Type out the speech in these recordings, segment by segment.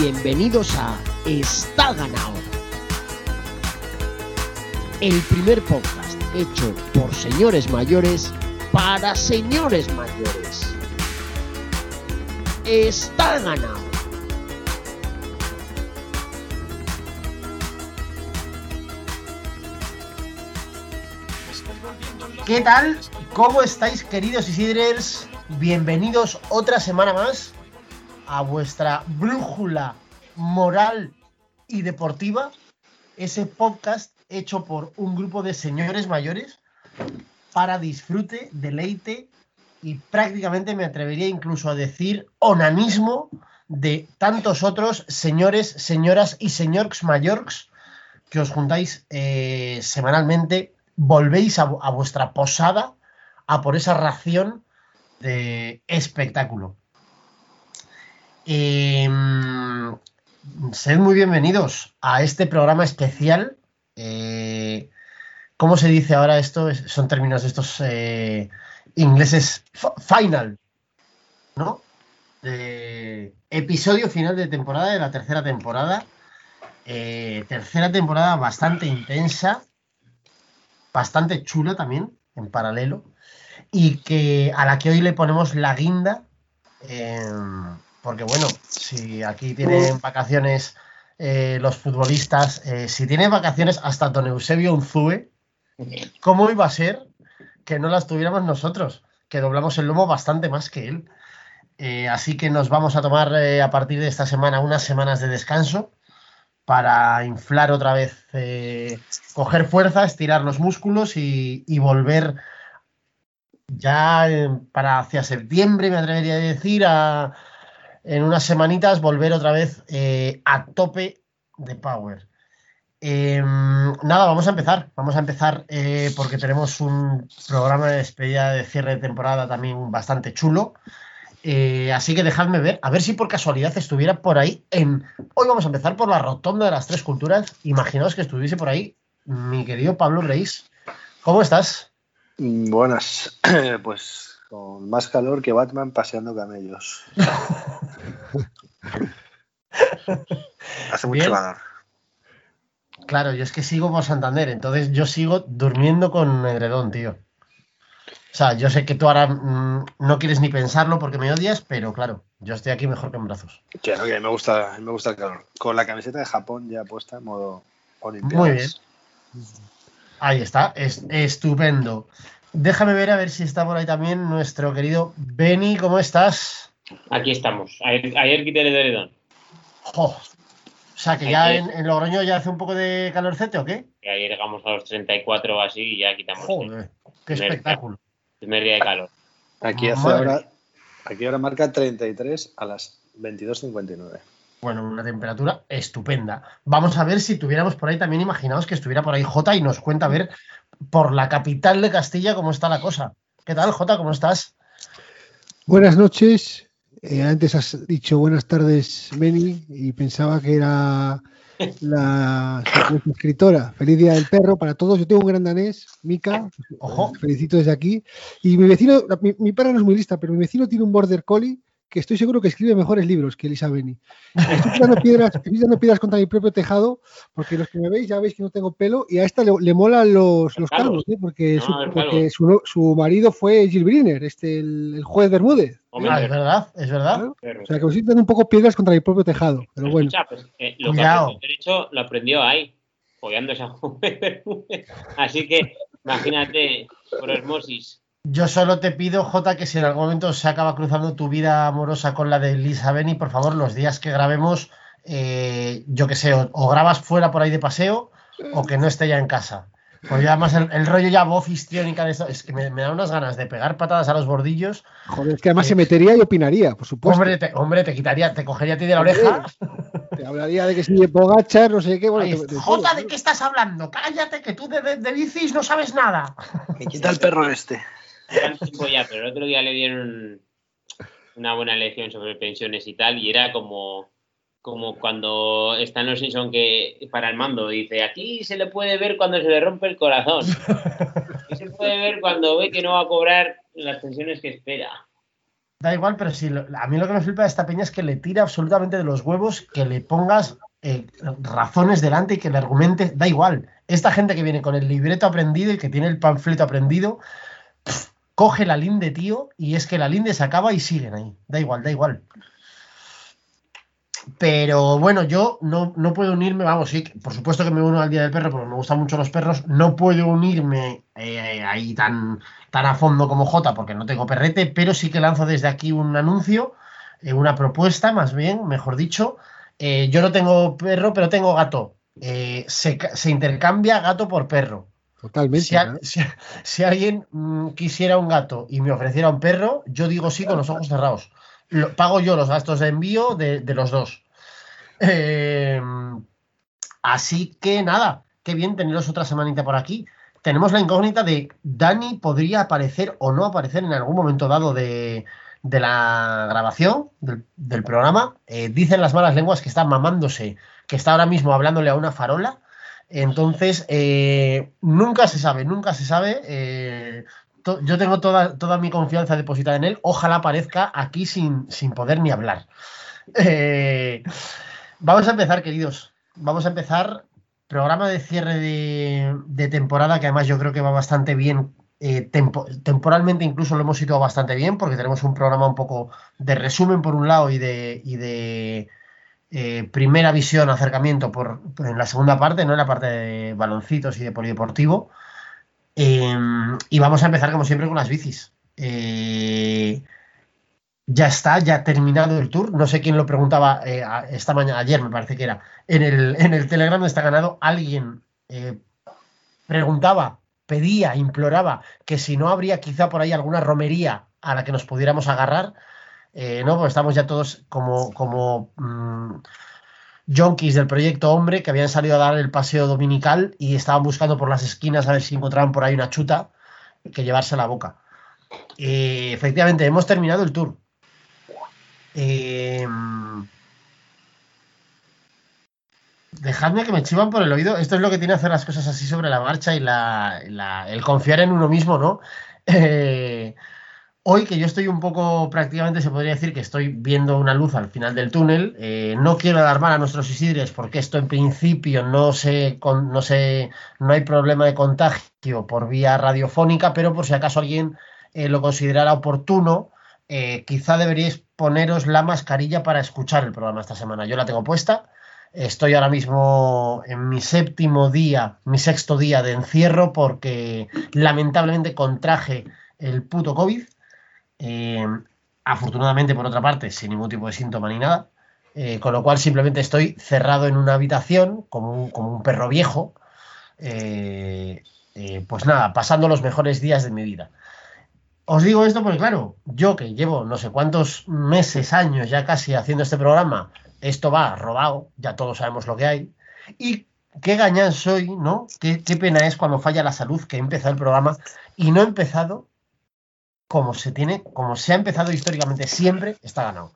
Bienvenidos a Está ganado. El primer podcast hecho por señores mayores para señores mayores. Está ganado. ¿Qué tal? ¿Cómo estáis, queridos Isidrers? Bienvenidos otra semana más a vuestra brújula moral y deportiva, ese podcast hecho por un grupo de señores mayores para disfrute, deleite y prácticamente me atrevería incluso a decir onanismo de tantos otros señores, señoras y señores mayores que os juntáis eh, semanalmente, volvéis a, a vuestra posada a por esa ración de espectáculo. Eh, sed muy bienvenidos a este programa especial. Eh, ¿Cómo se dice ahora esto? Es- Son términos de estos eh, ingleses. Final, ¿no? Episodio final de temporada, de la tercera temporada. Eh, tercera temporada bastante intensa, bastante chula también, en paralelo. Y que a la que hoy le ponemos la guinda. em, porque bueno, si aquí tienen vacaciones eh, los futbolistas, eh, si tienen vacaciones hasta Don Eusebio Unzue, ¿cómo iba a ser que no las tuviéramos nosotros? Que doblamos el lomo bastante más que él. Eh, así que nos vamos a tomar a partir de esta semana unas semanas de descanso para inflar otra vez, coger fuerza, estirar los músculos y, y volver ya para hacia septiembre, me atrevería a decir, a, en unas semanitas volver otra vez eh, a tope de power. Eh, nada, vamos a empezar. Vamos a empezar eh, porque tenemos un programa de despedida de cierre de temporada también bastante chulo. Eh, así que dejadme ver, a ver si por casualidad estuviera por ahí en... Hoy vamos a empezar por la rotonda de las tres culturas. Imaginaos que estuviese por ahí mi querido Pablo Reis. ¿Cómo estás? Buenas, pues con más calor que Batman paseando camellos. Hace mucho calor. Claro, yo es que sigo por Santander, entonces yo sigo durmiendo con edredón, tío. O sea, yo sé que tú ahora mm, no quieres ni pensarlo porque me odias, pero claro, yo estoy aquí mejor que en brazos. Que no, que me gusta, me gusta el calor. Con la camiseta de Japón ya puesta en modo Olimpiadas. Muy bien. Ahí está, es estupendo. Déjame ver a ver si está por ahí también nuestro querido Benny, ¿cómo estás? Aquí estamos. Ayer, ayer quité el edredón. O sea, que ya en, en Logroño ya hace un poco de calorcete, ¿o qué? Y ayer llegamos a los 34 o así y ya quitamos el Joder, qué Primer- espectáculo. primer día de calor. Aquí hace Madre ahora, aquí ahora marca 33 a las 22.59. Bueno, una temperatura estupenda. Vamos a ver si tuviéramos por ahí también, imaginaos que estuviera por ahí Jota y nos cuenta a ver por la capital de Castilla cómo está la cosa. ¿Qué tal, Jota? ¿Cómo estás? Buenas noches. Eh, antes has dicho buenas tardes, Meni, y pensaba que era la escritora. Feliz Día del Perro para todos. Yo tengo un gran danés, Mika. Ojo. Felicito desde aquí. Y mi vecino, mi, mi perra no es muy lista, pero mi vecino tiene un border collie que estoy seguro que escribe mejores libros que Elisa Beni. Estoy tirando piedras, estoy tirando piedras contra mi propio tejado, porque los que me veis ya veis que no tengo pelo, y a esta le, le molan los, los calvos. calvos, ¿eh? porque, No, su, porque marido fue Gil Briner, este, el, el juez Bermúdez. Hombre, Ah, es verdad, es verdad. O sea, que me estoy tirando un poco piedras contra mi propio tejado, pero bueno. Escucha, pues, eh, lo Cuidado. que derecho lo aprendió ahí, follando a Juan Bermúdez. Así que imagínate, por osmosis. Yo solo te pido, Jota, que si en algún momento se acaba cruzando tu vida amorosa con la de Elisa Beni, por favor, los días que grabemos, eh, yo que sé, o, o grabas fuera por ahí de paseo o que no esté ya en casa. Porque además el, el rollo ya voz histriónica de esto, es que me, me da unas ganas de pegar patadas a los bordillos. Joder, es que además se metería y opinaría, por supuesto. Hombre, te, hombre, te quitaría, te cogería a ti de la oreja. Te hablaría de que si Pogachar, no sé qué. Bueno, te- Jota, ¿de qué estás hablando? Cállate, que tú de, de- de bicis no sabes nada. Me quita el perro este. Ya, pero el otro día le dieron una buena lección sobre pensiones y tal, y era como, como cuando está en los Simpson que para el mando dice, aquí se le puede ver cuando se le rompe el corazón. Aquí se puede ver cuando ve que no va a cobrar las pensiones que espera. Da igual, pero si lo- a mí lo que me flipa de esta peña es que le tira absolutamente de los huevos que le pongas eh, razones delante y que le argumentes. Da igual. Esta gente que viene con el libreto aprendido y que tiene el panfleto aprendido, pf, coge la linde, tío, y es que la linde se acaba y siguen ahí. Da igual, da igual. Pero bueno, yo no, no puedo unirme, vamos, sí, por supuesto que me uno al Día del Perro porque me gustan mucho los perros, no puedo unirme eh, ahí tan, tan a fondo como Jota porque no tengo perrete, pero sí que lanzo desde aquí un anuncio, eh, una propuesta más bien, mejor dicho. Eh, yo no tengo perro, pero tengo gato. Se, se intercambia gato por perro. Totalmente. Si, a- ¿no? si- si alguien mm, quisiera un gato y me ofreciera un perro, yo digo sí con los ojos cerrados. Lo- pago yo los gastos de envío de, de los dos. Eh, así que nada, qué bien teneros otra semanita por aquí. Tenemos la incógnita de Dani podría aparecer o no aparecer en algún momento dado de, de la grabación del, del programa. Eh, dicen las malas lenguas que está mamándose, que está ahora mismo hablándole a una farola. Entonces, eh, nunca se sabe, nunca se sabe. eh, yo tengo toda, toda mi confianza depositada en él. Ojalá aparezca aquí sin, sin poder ni hablar. Eh, vamos a empezar, queridos. Vamos a empezar. Programa de cierre de, de temporada que además yo creo que va bastante bien. tempo- temporalmente incluso lo hemos situado bastante bien porque tenemos un programa un poco de resumen por un lado y de, y de eh, primera visión, acercamiento por, en la segunda parte, no en la parte de baloncitos y de polideportivo. Eh, y vamos a empezar como siempre con las bicis. Eh, ya está, ya ha terminado el tour. No sé quién lo preguntaba eh, esta mañana, ayer me parece que era, en el, en el Telegram está ganado. Alguien preguntaba, pedía, imploraba que si no habría quizá por ahí alguna romería a la que nos pudiéramos agarrar. Eh, no, estamos ya todos como, como mm, junkies del proyecto Hombre que habían salido a dar el paseo dominical y estaban buscando por las esquinas a ver si encontraban por ahí una chuta que llevarse a la boca. Eh, efectivamente, hemos terminado el tour. Eh, dejadme que me chivan por el oído. Esto es lo que tiene hacer las cosas así sobre la marcha y la- el confiar en uno mismo, ¿no? Eh, hoy que yo estoy un poco, prácticamente se podría decir que estoy viendo una luz al final del túnel. eh, no quiero alarmar a nuestros Isidres porque esto en principio no se, con- no se, no hay problema de contagio por vía radiofónica, pero por si acaso alguien eh, lo considerara oportuno, eh, quizá deberíais poneros la mascarilla para escuchar el programa esta semana. Yo la tengo puesta. Estoy ahora mismo en mi séptimo día, mi sexto día de encierro porque lamentablemente contraje el puto COVID. Eh, afortunadamente, por otra parte, sin ningún tipo de síntoma ni nada. Eh, con lo cual simplemente estoy cerrado en una habitación como un, perro viejo. Eh, pues nada, pasando los mejores días de mi vida. Os digo esto porque, claro, yo que llevo no sé cuántos meses, años ya casi haciendo este programa, esto va robado, ya todos sabemos lo que hay. Y qué gañán soy, ¿no? Qué, qué pena es cuando falla la salud que he empezado el programa y no he empezado como se tiene, como se ha empezado históricamente, siempre está ganado.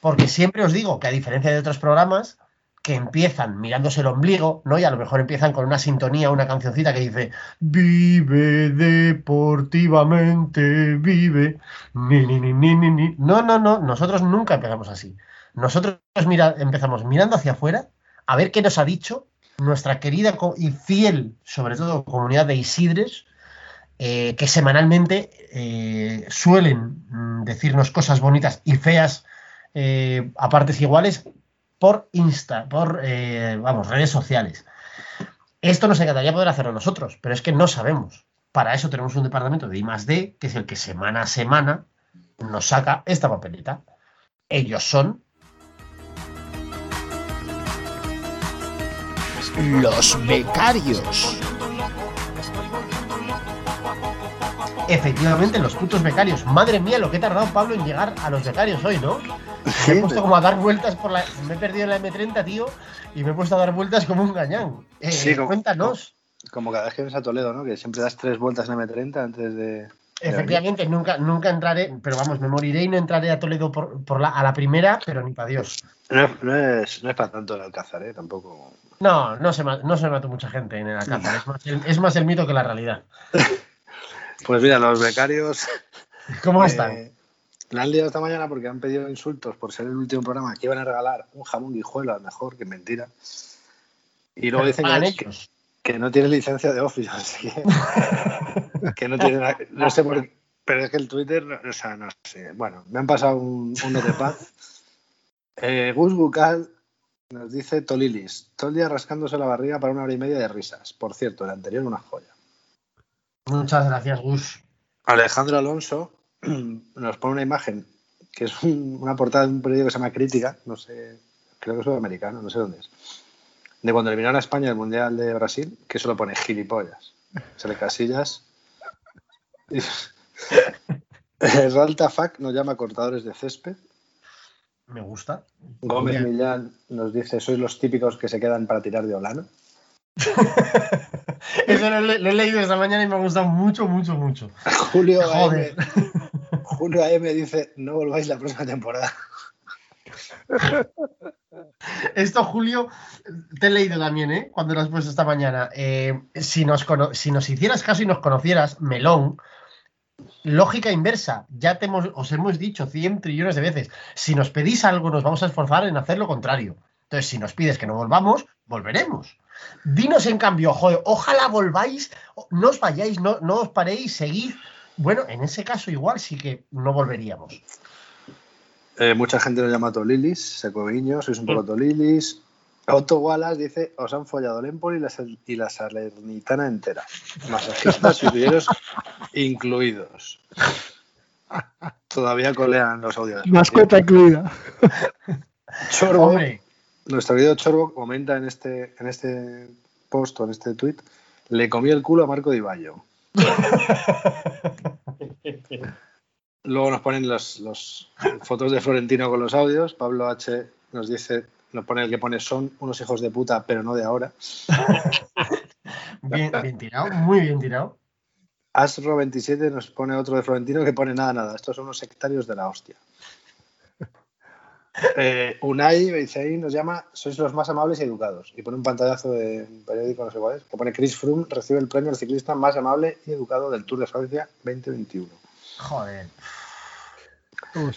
Porque siempre os digo que a diferencia de otros programas que empiezan mirándose el ombligo, ¿no? Y a lo mejor empiezan con una sintonía, una cancioncita que dice Vive deportivamente, vive. Ni, ni, ni, ni, ni, ni". No, no, no, nosotros nunca empezamos así. Nosotros empezamos mirando hacia afuera a ver qué nos ha dicho nuestra querida y fiel, sobre todo, comunidad de Isidres, eh, que semanalmente eh, suelen mm, decirnos cosas bonitas y feas eh, a partes iguales por Insta, por vamos, redes sociales. Esto nos encantaría poder hacerlo nosotros, pero es que no sabemos. Para eso tenemos un departamento de I que es el que semana a semana nos saca esta papeleta. Ellos son Los becarios. Efectivamente los putos becarios. Madre mía, lo que he tardado Pablo en llegar a los becarios hoy, ¿no? Me he puesto como a dar vueltas por la. Me he perdido en la M30, tío, y me he puesto a dar vueltas como un gañán. Eh, Sí, como- cuéntanos. Como cada vez que vienes a Toledo, ¿no? Que siempre das tres vueltas en M30 antes de. Efectivamente, nunca, nunca entraré, pero vamos, me moriré y no entraré a Toledo por, por la, a la primera, pero ni para Dios. No, es- no es, no es para tanto el Alcázar, ¿eh? Tampoco. No, no se, no se mató mucha gente en el Alcázar. Es más, el, es más el mito que la realidad. Pues mira, los becarios. ¿Cómo eh, están? La han liado esta mañana porque han pedido insultos por ser el último programa que iban a regalar un jamón guijuelo, a lo mejor, que mentira. Y luego dicen que, ellos. que no tiene licencia de Office, así que, que no tiene no sé por qué, pero es que el Twitter, o sea, no sé. Bueno, me han pasado un, un no de paz. Eh, Gus Bucal nos dice Tolilis, todo el día rascándose la barriga para una hora y media de risas. Por cierto, el anterior una joya. Muchas gracias, Gus. Alejandro Alonso nos pone una imagen que es un- una portada de un periódico que se llama Crítica, no sé, creo que es sudamericano, no sé dónde es, de cuando eliminaron a España el Mundial de Brasil, que solo pone gilipollas. Se le casillas. Y- Ralta Fac nos llama cortadores de césped. Me gusta. Gómez Bien. Millán nos dice, sois los típicos que se quedan para tirar de Olano. Eso lo, he- lo he leído esta mañana y me ha gustado mucho, mucho, mucho. Julio Joder. AM, Julio AM dice, no volváis la próxima temporada. Esto, Julio, te he leído también, ¿eh? Cuando lo has puesto esta mañana. Eh, si, nos si nos hicieras caso y nos conocieras, melón, lógica inversa. Ya te hemos, os hemos dicho 100 trillones de veces. Si nos pedís algo, nos vamos a esforzar en hacer lo contrario. Entonces, si nos pides que no volvamos, volveremos. Dinos, en cambio, joder, ojalá volváis, no os vayáis, no, no os paréis, seguid. Bueno, en ese caso, igual sí que no volveríamos. Eh, mucha gente nos llama Tolilis, Secoviño, sois un poco Tolilis. Otto Wallace dice, os han follado el Empoli y la, y la Salernitana entera. Masajistas y incluidos. Todavía colean los audios. Mascota incluida. Chorbo, Hombre, nuestro querido Chorbo comenta en este, en este post o en este tweet, le comí el culo a Marco Di. Luego nos ponen los fotos de Florentino con los audios. Pablo H nos dice, nos pone el que pone son unos hijos de puta, pero no de ahora. bien, bien tirado, muy bien tirado. Asro27 nos pone otro de Florentino que pone nada, nada. Estos son unos sectarios de la hostia. Eh, Unai nos llama Sois los más amables y educados. Y pone un pantallazo de un periódico, no sé cuál es, que pone Chris Froome recibe el premio al ciclista más amable y educado del Tour de Francia 2021. Joder.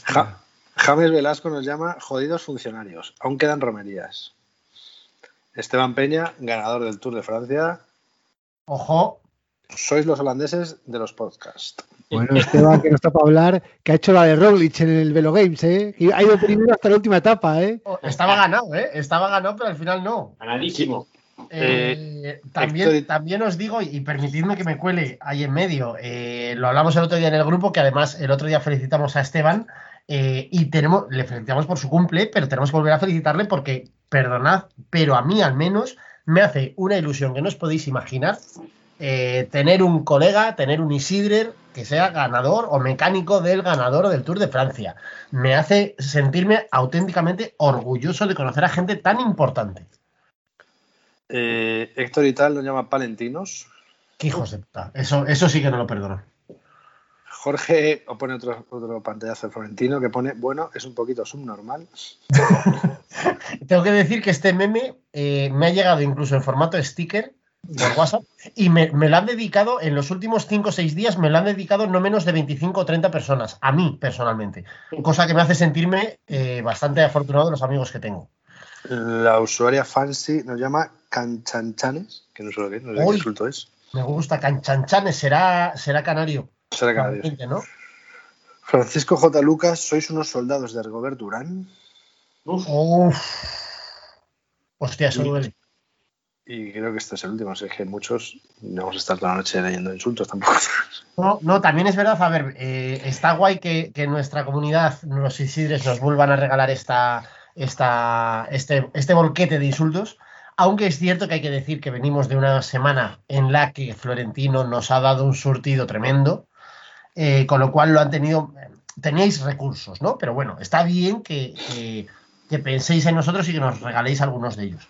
Ja- James Velasco nos llama Jodidos funcionarios. Aún quedan romerías. Esteban Peña, ganador del Tour de Francia. Ojo, Sois los holandeses de los podcasts. Bueno, Esteban, que no está para hablar, que ha hecho la de Roglic en el Velo Games, ¿eh? Que ha ido primero hasta la última etapa, ¿eh? estaba ganado, ¿eh? Estaba ganado, pero al final no. Ganadísimo. Eh, también, Héctor- también os digo, y permitidme que me cuele ahí en medio, eh, lo hablamos el otro día en el grupo, que además el otro día felicitamos a Esteban eh, y tenemos, le felicitamos por su cumple, pero tenemos que volver a felicitarle porque, perdonad, pero a mí al menos me hace una ilusión que no os podéis imaginar eh, tener un colega, tener un Isidrer que sea ganador o mecánico del ganador del Tour de Francia. Me hace sentirme auténticamente orgulloso de conocer a gente tan importante. Eh, Héctor y tal nos llama Palentinos. Qué hijos de puta. Eso, eso sí que no lo perdono. Jorge o pone otro, otro pantallazo de Florentino que pone, bueno, es un poquito subnormal. Tengo que decir que este meme eh, me ha llegado incluso en formato sticker por WhatsApp y me, me lo han dedicado en los últimos 5 o 6 días, me lo han dedicado no menos de 25 o 30 personas, a mí personalmente. Cosa que me hace sentirme eh, bastante afortunado de los amigos que tengo. La usuaria Fancy nos llama Canchanchanes, que no sé lo que es, no sé qué insulto es. Me gusta, Canchanchanes, será, será canario. Será ¿no? Francisco J. Lucas, ¿sois unos soldados de Rigobert Durán? Uf, Uf. Hostia, eso duele. Y creo que este es el último, así que muchos no vamos a estar toda la noche leyendo insultos tampoco. No, no, también es verdad, a ver, eh, está guay que, nuestra comunidad, los Isidres, nos vuelvan a regalar esta, esta, este, este volquete de insultos, aunque es cierto que hay que decir que venimos de una semana en la que Florentino nos ha dado un surtido tremendo, eh, con lo cual lo han tenido, teníais recursos, ¿no? Pero bueno, está bien que- que penséis en nosotros y que nos regaléis algunos de ellos.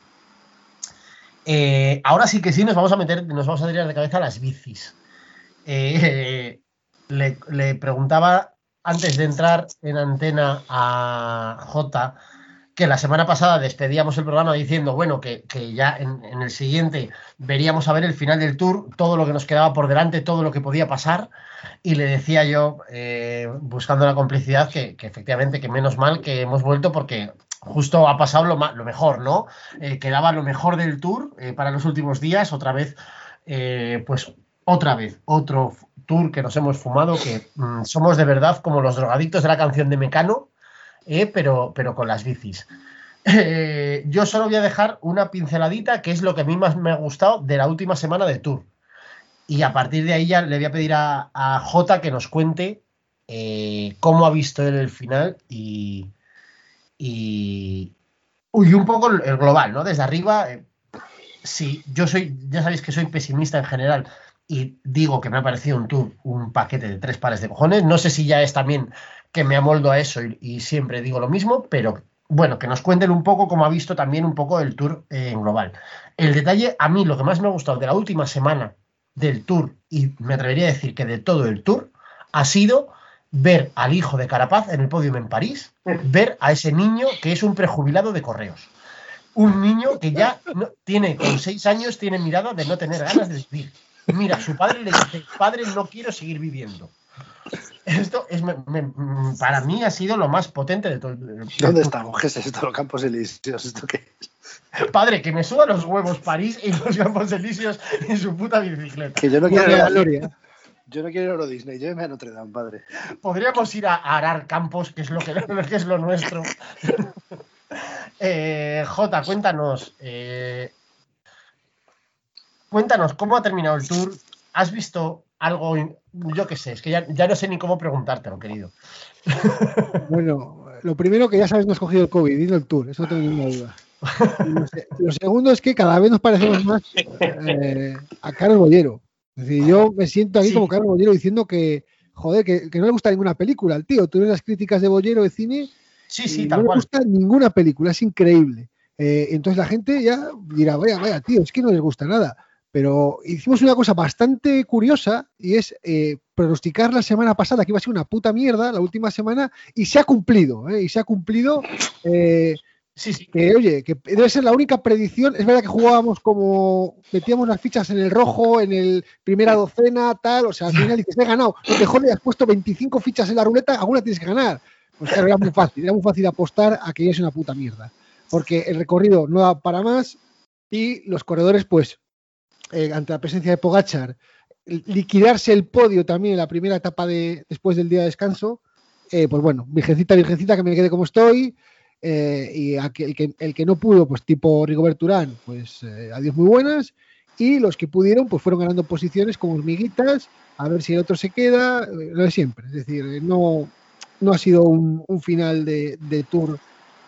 Eh, ahora sí que sí, nos vamos a meter, nos vamos a tirar de cabeza a las bicis. Eh, le, preguntaba antes de entrar en antena a J que la semana pasada despedíamos el programa diciendo, bueno, que, que ya en, en, el siguiente veríamos a ver el final del tour, todo lo que nos quedaba por delante, todo lo que podía pasar. Y le decía yo, eh, buscando la complicidad, que, que, efectivamente, que menos mal que hemos vuelto porque justo ha pasado lo, lo mejor, ¿no? Eh, quedaba lo mejor del tour eh, para los últimos días, otra vez, eh, pues otra vez, otro tour que nos hemos fumado, que mmm, somos de verdad como los drogadictos de la canción de Mecano, pero, pero con las bicis. Yo solo voy a dejar una pinceladita, que es lo que a mí más me ha gustado de la última semana de tour. Y a partir de ahí ya le voy a pedir a, a Jota que nos cuente cómo ha visto él el final y, y, y un poco el global, ¿no? Desde arriba, eh, sí, yo soy, ya sabéis que soy pesimista en general y digo que me ha parecido un tour, un paquete de tres pares de cojones. No sé si ya es también que me amoldo a eso y, siempre digo lo mismo, pero bueno, que nos cuenten un poco cómo ha visto también un poco el tour eh, en global. El detalle, a mí lo que más me ha gustado de la última semana del tour, y me atrevería a decir que de todo el tour, ha sido ver al hijo de Carapaz en el podium en París, ver a ese niño que es un prejubilado de correos. Un niño que ya no, tiene, con seis años, tiene mirada de no tener ganas de vivir. Mira, su padre le dice, padre, no quiero seguir viviendo. Esto es, me, me, para mí ha sido lo más potente de todo. el ¿Dónde estamos? ¿Qué es esto? ¿Los Campos Elíseos? ¿Esto qué es? Padre, que me suba los huevos París y los Campos Elíseos en su puta bicicleta. Que yo no quiero ir a Gloria. Yo no quiero ir a Euro Disney, lléveme a Notre Dame, padre. Podríamos ir a arar campos, que es lo, que, que es lo nuestro. eh, Jota, cuéntanos. Eh, cuéntanos, ¿cómo ha terminado el tour? ¿Has visto algo? Yo qué sé, es que ya, ya no sé ni cómo preguntártelo, querido. Bueno, lo primero que ya sabes, no has cogido el COVID, y no el tour, eso no tengo ninguna duda. Lo, lo, segundo es que cada vez nos parecemos más eh, a Carlos Bollero. Es decir, yo me siento aquí sí. como Carlos Bollero diciendo que, joder, que, que, no le gusta ninguna película al tío. Tú ves las críticas de Bollero de cine. Sí, sí, y tal no cual. le gusta ninguna película, es increíble. Eh, entonces la gente ya dirá, vaya, vaya, tío, es que no les gusta nada. Pero hicimos una cosa bastante curiosa y es eh, pronosticar la semana pasada que iba a ser una puta mierda, la última semana, y se ha cumplido, ¿eh? y se ha cumplido. Sí, sí. Que oye, que debe ser la única predicción. Es verdad que jugábamos como metíamos las fichas en el rojo, en el primera docena, tal. O sea, al final dices, he ganado. Te jodes, has puesto 25 fichas en la ruleta, alguna tienes que ganar. Pues claro, era muy fácil, era muy fácil apostar a que es una puta mierda. Porque el recorrido no da para más y los corredores, pues, eh, ante la presencia de Pogachar, liquidarse el podio también en la primera etapa de después del día de descanso, eh, pues bueno, virgencita, virgencita, que me quede como estoy, eh, y aquel, el, que, el que no pudo, pues tipo Rigobert Urán, pues eh, adiós muy buenas, y los que pudieron, pues fueron ganando posiciones como hormiguitas, a ver si el otro se queda, eh, lo de siempre, es decir, no, no ha sido un, un final de, de tour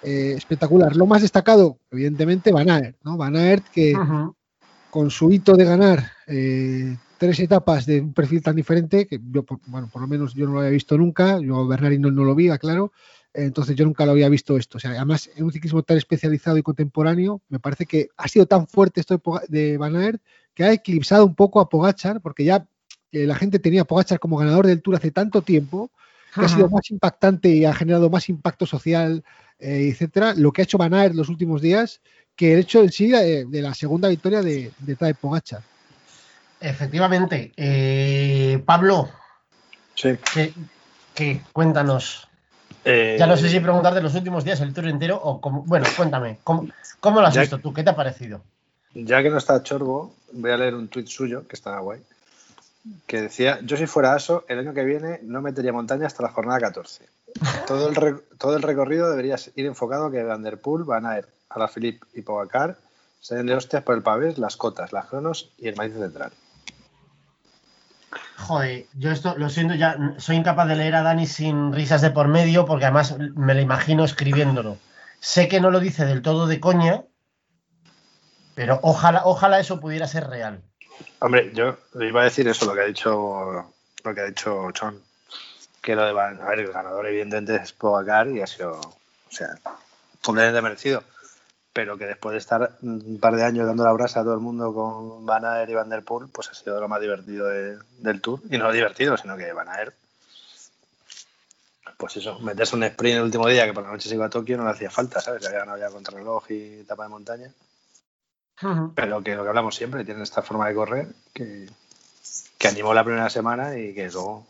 eh, espectacular. Lo más destacado, evidentemente, Van Aert, ¿no? Van Aert que... -huh con su hito de ganar eh, tres etapas de un perfil tan diferente, que yo, bueno, por lo menos yo no lo había visto nunca, yo Bernardino no, no lo vi, claro, entonces yo nunca lo había visto esto. O sea, además, en un ciclismo tan especializado y contemporáneo, me parece que ha sido tan fuerte esto de Van Aert que ha eclipsado un poco a Pogachar, porque ya eh, la gente tenía a Pogachar como ganador del Tour hace tanto tiempo, que Ajá. ha sido más impactante y ha generado más impacto social, eh, etcétera. Lo que ha hecho Van Aert los últimos días que el hecho en sí de, de la segunda victoria de, de Tadej Pogacar. Efectivamente. Eh, Pablo, sí. ¿qué, qué? Cuéntanos. Eh, ya no sé si preguntarte los últimos días el tour entero o cómo, bueno, cuéntame, ¿cómo, cómo lo has visto tú? ¿Qué te ha parecido? Ya que no está Chorbo, voy a leer un tuit suyo que está guay, que decía, yo si fuera ASO, el año que viene no metería montaña hasta la jornada 14. Todo el, re, todo el recorrido debería ir enfocado a que Van Der Poel, Van Aert, Alaphilippe y Pogacar se den de hostias por el pavés, las cotas, las cronos y el maíz central. Joder, yo esto lo siento, ya soy incapaz de leer a Dani sin risas de por medio porque además me lo imagino escribiéndolo. Sé que no lo dice del todo de coña, pero ojalá, ojalá eso pudiera ser real. Hombre, yo iba a decir eso, lo que ha dicho, lo que ha dicho Chon, que lo de a ver, el ganador evidentemente es Pogacar y ha sido, o sea, completamente merecido pero que después de estar un par de años dando la brasa a todo el mundo con Van Aert y Van Der Poel, pues ha sido lo más divertido de, del Tour. Y no divertido, sino que Van Aert pues eso, meterse un sprint el último día que por la noche se iba a Tokio no le hacía falta, ¿sabes? Ya había contrarreloj y etapa de montaña. Pero que lo que hablamos siempre, tienen esta forma de correr que, que animó la primera semana y que luego.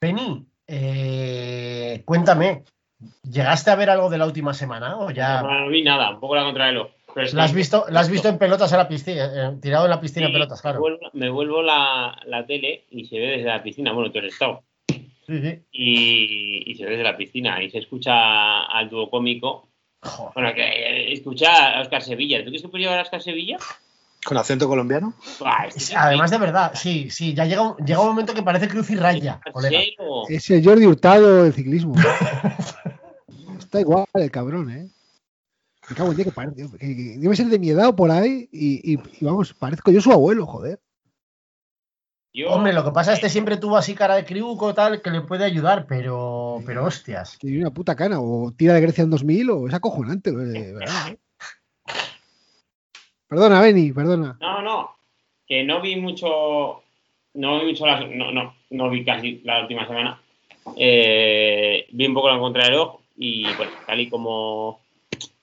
Beni, eh, cuéntame, ¿llegaste a ver algo de la última semana o ya No, no vi nada, un poco la contrarreloj. La has visto, la has visto en pelotas en la piscina, eh, tirado en la piscina en pelotas, claro? Me vuelvo, me vuelvo la, la tele y se ve desde la piscina. Bueno, tú has estado. Sí, sí. Y, y se ve desde la piscina y se escucha al dúo cómico. Joder. Bueno, que eh, escucha a Oscar Sevilla. ¿Tú crees que llevar a Oscar Sevilla? ¿Con acento colombiano? Este Además de verdad, sí, sí, ya llega un, llega un momento que parece cruz y raya, es colega. cero. Es el Jordi Hurtado del ciclismo. Está igual el cabrón, ¿eh? Me cago en día que parece. debe ser de mi edad o por ahí. Y, y- y vamos, parezco yo su abuelo, joder. Yo- Hombre, lo que pasa es que siempre tuvo así cara de criuco tal que le puede ayudar, pero, pero hostias. Tiene una puta cana. O tira de Grecia en 2000 o es acojonante, de verdad. Perdona, Beni, perdona. No, no. Que no vi mucho. No vi mucho. la- no, no, no vi casi la última semana. Eh, vi un poco la contrarreloj y bueno, tal y como.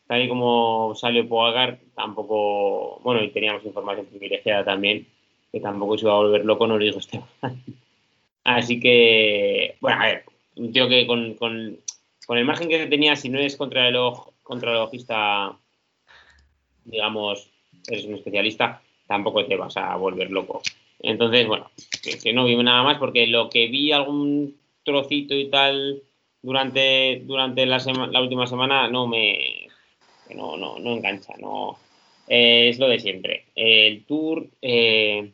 Tal y como salió Pogacar, tampoco. Bueno, y teníamos información privilegiada también, que tampoco se iba a volver loco, no lo dijo Esteban. Así que. Bueno, a ver, un tío que con, con, con el margen que tenía, si no eres contrarreloj, contrarrelojista, digamos, eres un especialista, tampoco te vas a volver loco. Entonces, bueno, que, no vi nada más porque lo que vi algún trocito y tal durante, durante la, sema- la última semana no me no, no, no engancha, no eh, es lo de siempre. El tour, eh,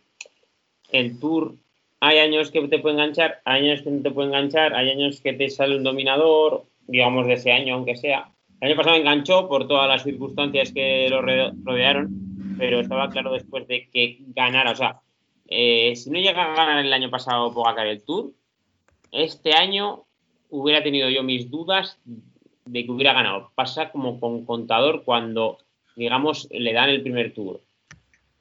el tour, hay años que te puede enganchar, hay años que no te puede enganchar, hay años que te sale un dominador, digamos de ese año aunque sea. El año pasado enganchó por todas las circunstancias que lo rode- rodearon, pero estaba claro después de que ganara. O sea, eh, si no llega a ganar el año pasado Pogacar el Tour, este año hubiera tenido yo mis dudas de que hubiera ganado. Pasa como con contador cuando, digamos, le dan el primer Tour.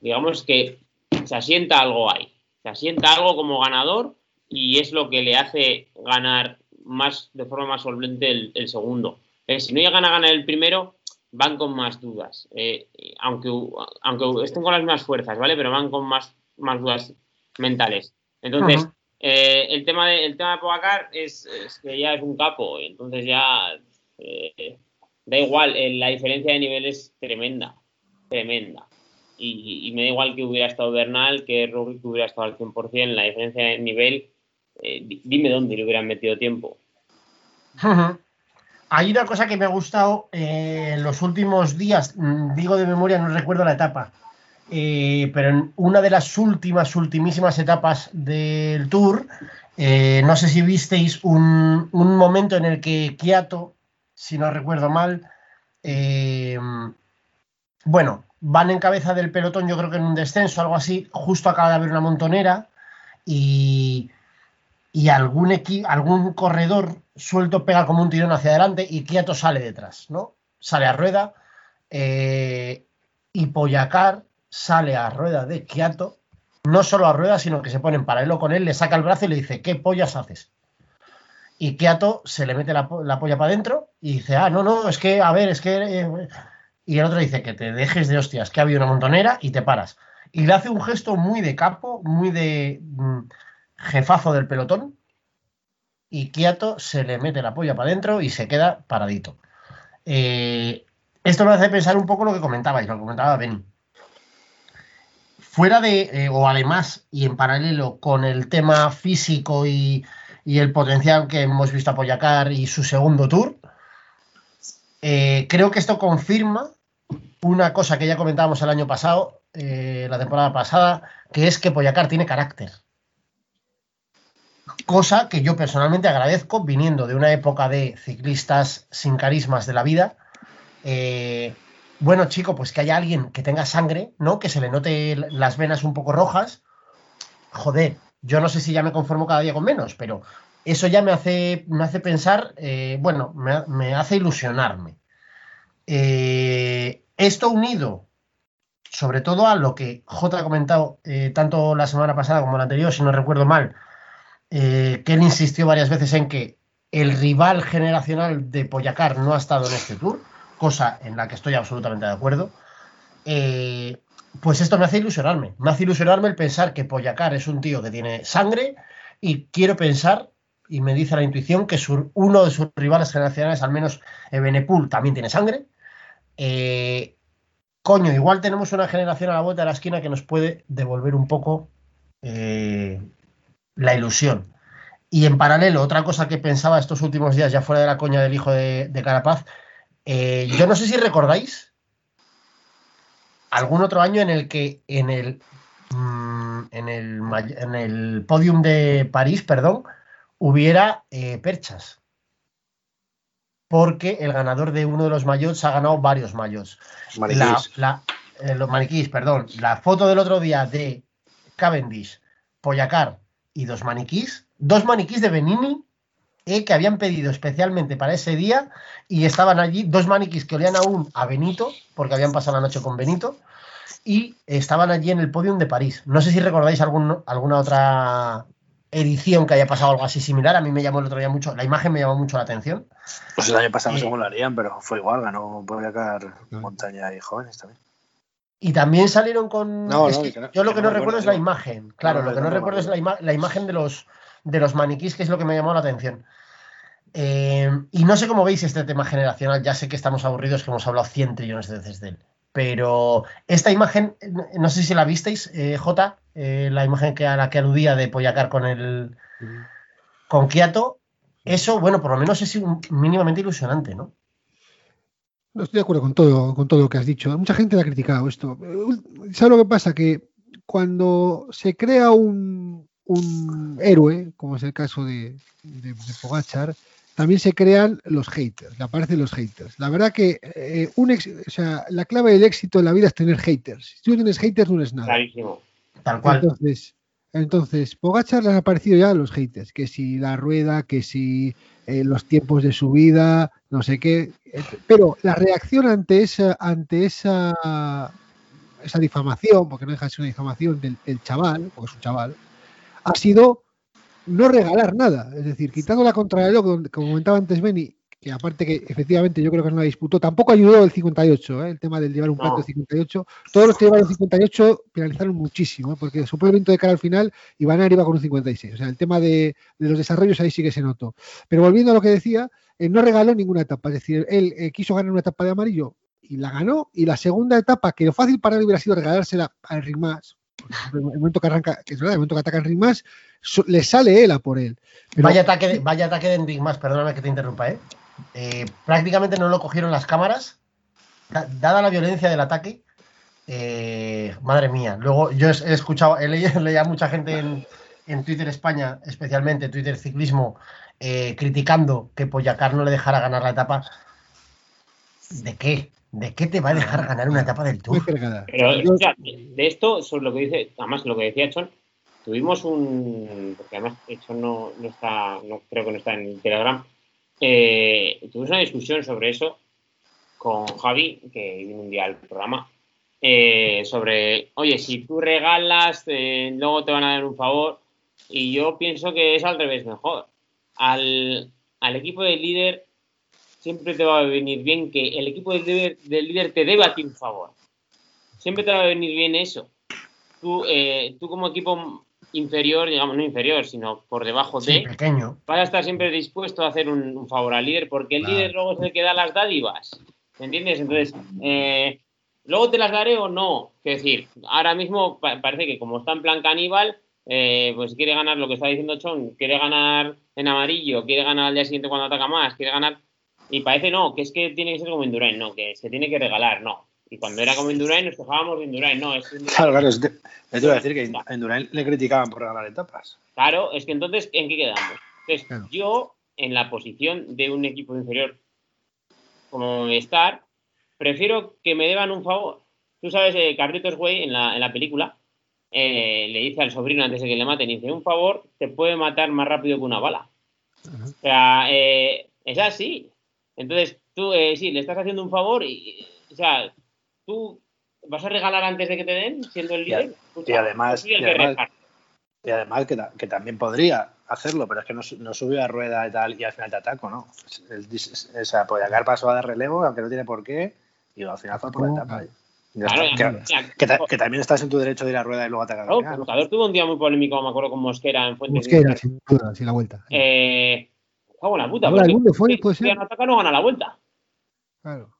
Digamos que se asienta algo ahí. Se asienta algo como ganador y es lo que le hace ganar más de forma más solvente el, segundo. Si no llegan a ganar el primero, van con más dudas. Eh, aunque, aunque estén con las mismas fuerzas, ¿vale? Pero van con más, más dudas mentales. Entonces, eh, el, tema de, el tema de Pogacar es, es que ya es un capo. Entonces ya eh, da igual, eh, la diferencia de nivel es tremenda. Tremenda. Y, y me da igual que hubiera estado Bernal, que Roglic hubiera estado al 100%. La diferencia de nivel, eh, di- dime dónde le hubieran metido tiempo. Ujú. Hay una cosa que me ha gustado eh, en los últimos días, mm, digo de memoria, no recuerdo la etapa, eh, pero en una de las últimas, ultimísimas etapas del Tour, eh, no sé si visteis un, momento en el que Kiato, si no recuerdo mal, eh, bueno, van en cabeza del pelotón, yo creo que en un descenso, algo así, justo acaba de haber una montonera y, y algún, equi- algún corredor suelto pega como un tirón hacia adelante y Quieto sale detrás, ¿no? Sale a rueda eh, y Poyacar sale a rueda de Quieto, no solo a rueda, sino que se pone en paralelo con él, le saca el brazo y le dice, ¿qué pollas haces? Y Quieto se le mete la polla para adentro y dice, ah, no, no, es que, a ver, es que... eh", y el otro dice que te dejes de hostias, que ha habido una montonera y te paras. Y le hace un gesto muy de capo, muy de mm, jefazo del pelotón. Y Kiato se le mete la polla para adentro y se queda paradito. Eh, esto me hace pensar un poco lo que comentabais, lo que comentaba Benny. Fuera de, eh, o además, y en paralelo con el tema físico y, el potencial que hemos visto a Poyacar y su segundo tour, eh, creo que esto confirma una cosa que ya comentábamos el año pasado, la temporada pasada, que es que Poyacar tiene carácter. Cosa que yo personalmente agradezco viniendo de una época de ciclistas sin carismas de la vida. Eh, bueno, chico, pues que haya alguien que tenga sangre, ¿no? Que se le note las venas un poco rojas. Joder, yo no sé si ya me conformo cada día con menos, pero eso ya me hace, me hace pensar, eh, bueno, me, hace ilusionarme. Eh, esto unido, sobre todo a lo que J ha comentado tanto la semana pasada como la anterior, si no recuerdo mal, eh, que él insistió varias veces en que el rival generacional de Poyacar no ha estado en este tour, cosa en la que estoy absolutamente de acuerdo. Eh, pues esto me hace ilusionarme. Me hace ilusionarme el pensar que Poyacar es un tío que tiene sangre y quiero pensar, y me dice la intuición, que su- uno de sus rivales generacionales, al menos Ebenepul, también tiene sangre. Eh, coño, igual tenemos una generación a la vuelta de la esquina que nos puede devolver un poco la ilusión. Y en paralelo, otra cosa que pensaba estos últimos días, ya fuera de la coña del hijo de, de Carapaz, eh, yo no sé si recordáis algún otro año en el que en el, mm, en el, en el podium de París, perdón, hubiera eh, perchas. Porque el ganador de uno de los mayots ha ganado varios mayots. La- eh, los maniquís, perdón. La foto del otro día de Cavendish, Poyacar y dos maniquís, dos maniquís de Benini eh, que habían pedido especialmente para ese día y estaban allí dos maniquís que olían aún a Benito, porque habían pasado la noche con Benito, y estaban allí en el podium de París. No sé si recordáis algún- alguna otra edición que haya pasado algo así similar. A mí me llamó el otro día mucho, la imagen me llamó mucho la atención. Pues el año pasado no Eh. lo harían, pero fue igual, ganó Poyacar, Montaña y Jóvenes también. Y también salieron con. No, es que no- yo lo que no recuerdo es la imagen. Claro, lo que no recuerdo es la, ima- la imagen de los, de los maniquís, que es lo que me llamó la atención. Eh, y no sé cómo veis este tema generacional. Ya sé que estamos aburridos, que hemos hablado 100 trillones de veces de él. Pero esta imagen, no- no sé si la visteis, eh, J, eh, la imagen que a la que aludía de Poyacar con el con Kiato. Eso, bueno, por lo menos es un- mínimamente ilusionante, ¿no? No estoy de acuerdo con todo, con todo lo que has dicho. Mucha gente le ha criticado esto. ¿Sabes lo que pasa? Que cuando se crea un, un héroe, como es el caso de, de, de Pogachar, también se crean los haters, le aparecen los haters. La verdad que eh, un ex- o sea, la clave del éxito en la vida es tener haters. Si tú no tienes haters, no eres nada. Clarísimo. Tal cual. Entonces, entonces, Pogachar le han aparecido ya los haters, que si la rueda, que si eh, los tiempos de su vida, no sé qué. eh, Pero la reacción ante esa, ante esa, esa difamación, porque no deja de ser una difamación del, chaval, porque es un chaval, ha sido no regalar nada. Es decir, quitando la contrarreloj, como comentaba antes Benny, que aparte que efectivamente yo creo que no la disputó, tampoco ayudó el 58, ¿eh? el tema del llevar un No. plato de 58. Todos los que llevaron 58 penalizaron muchísimo, ¿eh? porque su viento de cara al final, Ibanar iba con un 56. O sea, el tema de, de los desarrollos ahí sí que se notó. Pero volviendo a lo que decía, eh, no regaló ninguna etapa. Es decir, él eh, quiso ganar una etapa de amarillo y la ganó. Y la segunda etapa, que lo fácil para él hubiera sido regalársela a Enric Mas, porque en el momento que arranca, que es verdad, el momento que ataca Enric so- le sale él a por él. Pero- Vaya ataque, de, vaya ataque de Enric Mas, perdóname que te interrumpa, ¿eh? Eh, prácticamente no lo cogieron las cámaras, da- dada la violencia del ataque. eh, madre mía. Luego yo he escuchado, he leído, leía a mucha gente en, en Twitter España, especialmente Twitter Ciclismo, eh, criticando que Poyacar no le dejara ganar la etapa. ¿De qué? ¿De qué te va a dejar ganar una etapa del Tour? Pero de esto, sobre lo que dice, además lo que decía Chon, tuvimos un, porque además Chon no, no está, no creo que no está en el Telegram, eh, tuvimos una discusión sobre eso con Javi, que vino un día al programa, eh, sobre, oye, si tú regalas, eh, luego te van a dar un favor, y yo pienso que es al revés mejor. Al, al equipo del líder siempre te va a venir bien que el equipo del líder, del líder te deba a ti un favor. Siempre te va a venir bien eso. Tú, eh, tú como equipo inferior, digamos, no inferior, sino por debajo Sí, de, pequeño. vas a estar siempre dispuesto a hacer un, un favor al líder, porque el Claro. líder luego es el que da las dádivas. ¿Me entiendes? Entonces, eh, ¿luego te las daré o no? Es decir, ahora mismo pa- parece que como está en plan caníbal, eh, pues quiere ganar lo que está diciendo Chon, quiere ganar en amarillo, quiere ganar al día siguiente cuando ataca más, quiere ganar. Y parece no, que es que tiene que ser como Indurain, no, que se tiene que regalar, no. Y cuando era como Indurain nos quejábamos de Indurain, no, es Indurain. Claro, claro, es que- te iba a decir que a Endurain le criticaban por regalar etapas. Claro, es que entonces, ¿en qué quedamos? Entonces, Claro. yo, en la posición de un equipo inferior como Star, prefiero que me deban un favor. Tú sabes, eh, Carlitos Way en la, en la película eh, le dice al sobrino antes de que le maten, dice, un favor te puede matar más rápido que una bala. O sea, eh, es así. Entonces, tú, eh, sí, le estás haciendo un favor y, o sea, tú vas a regalar antes de que te den, siendo el Y a- líder. Escucha, y además- el y que además-. Y además que, ta- que también podría hacerlo, pero es que no, no subió a rueda y tal, y al final te ataco, ¿no? El o sea, Poyacar pasó a dar relevo, aunque no tiene por qué, y al final fue por la etapa. Y ya Claro, está. ya- que, ya- que ta- que también estás en tu derecho de ir a rueda y luego atacar Claro, final. Buscador tuvo un día muy polémico, me acuerdo, con Mosquera en Fuentes. Mosquera, sin duda, sin la vuelta. Eh, juego la puta. Ahora, porque el mundo fue, si- puede si ser. no ataca, no gana la vuelta. Claro.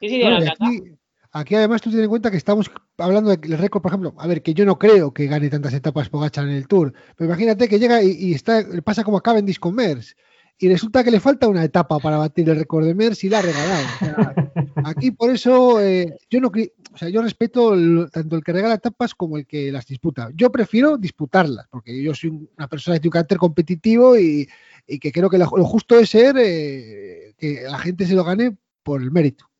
Sí, sí, no aquí, aquí además tú tienes en cuenta que estamos hablando del récord, por ejemplo, a ver, que yo no creo que gane tantas etapas Pogacar en el Tour, pero imagínate que llega y, y está, pasa como a Cavendish con Mers, y resulta que le falta una etapa para batir el récord de Mers y la ha regalado. Aquí por eso eh, yo no o sea, yo respeto tanto el que regala etapas como el que las disputa. Yo prefiero disputarlas, porque yo soy un- una persona que tiene un carácter competitivo y, que creo que lo, lo justo es ser eh, que la gente se lo gane por el mérito.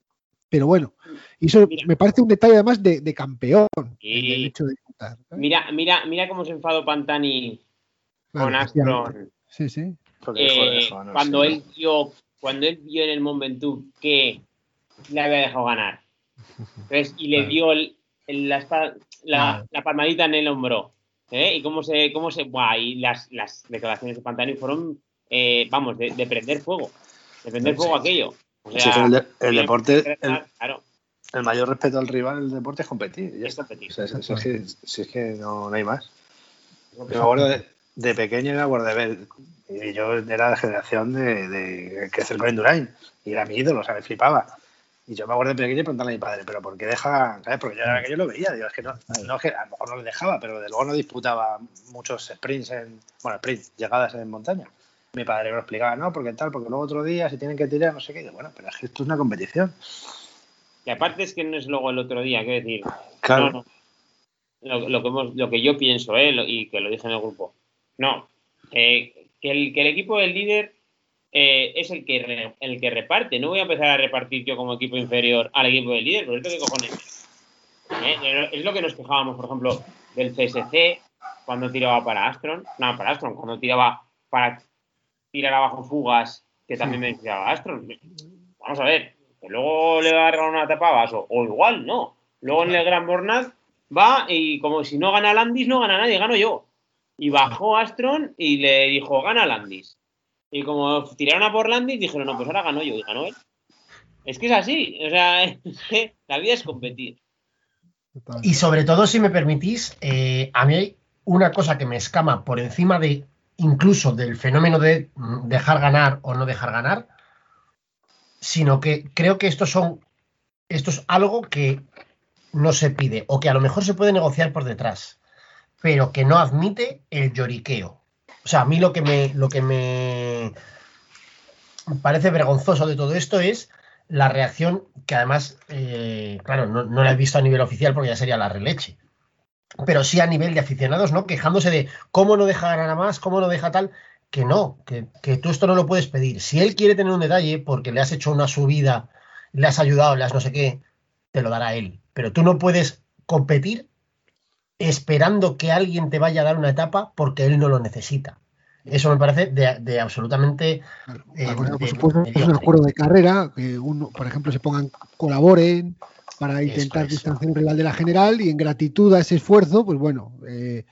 Pero bueno, y eso Mira. me parece un detalle además de, de campeón, Sí. el hecho de. Mira, mira, mira cómo se enfadó Pantani Claro, con. Astron. Sí, sí. Porque eh, dijo, no cuando sé. él vio, cuando él vio en el Momentum que le había dejado ganar. Entonces, y le Claro. dio el- el- la, la- Claro. la palmadita en el hombro. ¿eh? Y cómo se, cómo se. Buah, y las, las declaraciones de Pantani fueron, eh, vamos, de, de prender fuego. De prender Sí. fuego aquello. O Sí, es el, de- el deporte, el, claro, el mayor respeto al rival del deporte es competir. ya es está. competir. O sea, es- es que- si es que no, no hay más. Yo me acuerdo de, de pequeño, de ver. Y yo era de generación de, de crecer con Endurain. Y era mi ídolo, o sea, me flipaba. Y yo me acuerdo de pequeño y preguntarle a mi padre, ¿pero por qué deja.? ¿sabes? Porque yo era que yo lo veía. Digo, es que no, no es que a lo mejor no le dejaba, pero de luego no disputaba muchos sprints en. Bueno, sprints, llegadas en montaña. Mi padre me lo explicaba, no, porque tal, porque luego otro día, si tienen que tirar, no sé qué. Y digo, bueno, pero es que esto es una competición. Y aparte es que no es luego el otro día, quiero decir. Claro. No, no. Lo, lo que hemos- lo que yo pienso, ¿eh? Lo- y que lo dije en el grupo. No, eh, que, el, que el equipo del líder eh, es el que, re- el que reparte. No voy a empezar a repartir yo como equipo inferior al equipo del líder, pero esto qué cojones. ¿Eh? Es lo que nos quejábamos, por ejemplo, del CSC cuando tiraba para Astron. No, para Astron, cuando tiraba para tirar abajo fugas, que también me tiraba Astron. Vamos a ver, que luego le va a regalar una etapa a Vaso, o igual no. Luego en el Gran Bornaz va y como si no gana Landis, no gana nadie, gano yo. Y bajó Astron y le dijo, gana Landis. Y como tiraron a por Landis, dijeron, no, pues ahora gano yo, y ganó él. Es que es así, o sea, es que la vida es competir. Y sobre todo, si me permitís, eh, a mí hay una cosa que me escama por encima de incluso del fenómeno de mm, dejar ganar o no dejar ganar, sino que creo que esto son esto es algo que no se pide o que a lo mejor se puede negociar por detrás, pero que no admite el lloriqueo. O sea, a mí lo que me lo que me parece vergonzoso de todo esto es la reacción que además, eh, claro, no, no la he visto a nivel oficial porque ya sería la releche, pero sí a nivel de aficionados, ¿no? Quejándose de cómo no deja ganar a más, cómo no deja tal, que no, que, que tú esto no lo puedes pedir. Si él quiere tener un detalle porque le has hecho una subida, le has ayudado, le has no sé qué, te lo dará él. Pero tú no puedes competir esperando que alguien te vaya a dar una etapa porque él no lo necesita. Eso me parece de, de absolutamente Claro. eh, de- por supuesto, es un acuerdo de carrera, que uno, por ejemplo, se pongan, colaboren para intentar es. distanciar un rival de la general y en gratitud a ese esfuerzo, pues bueno, eh,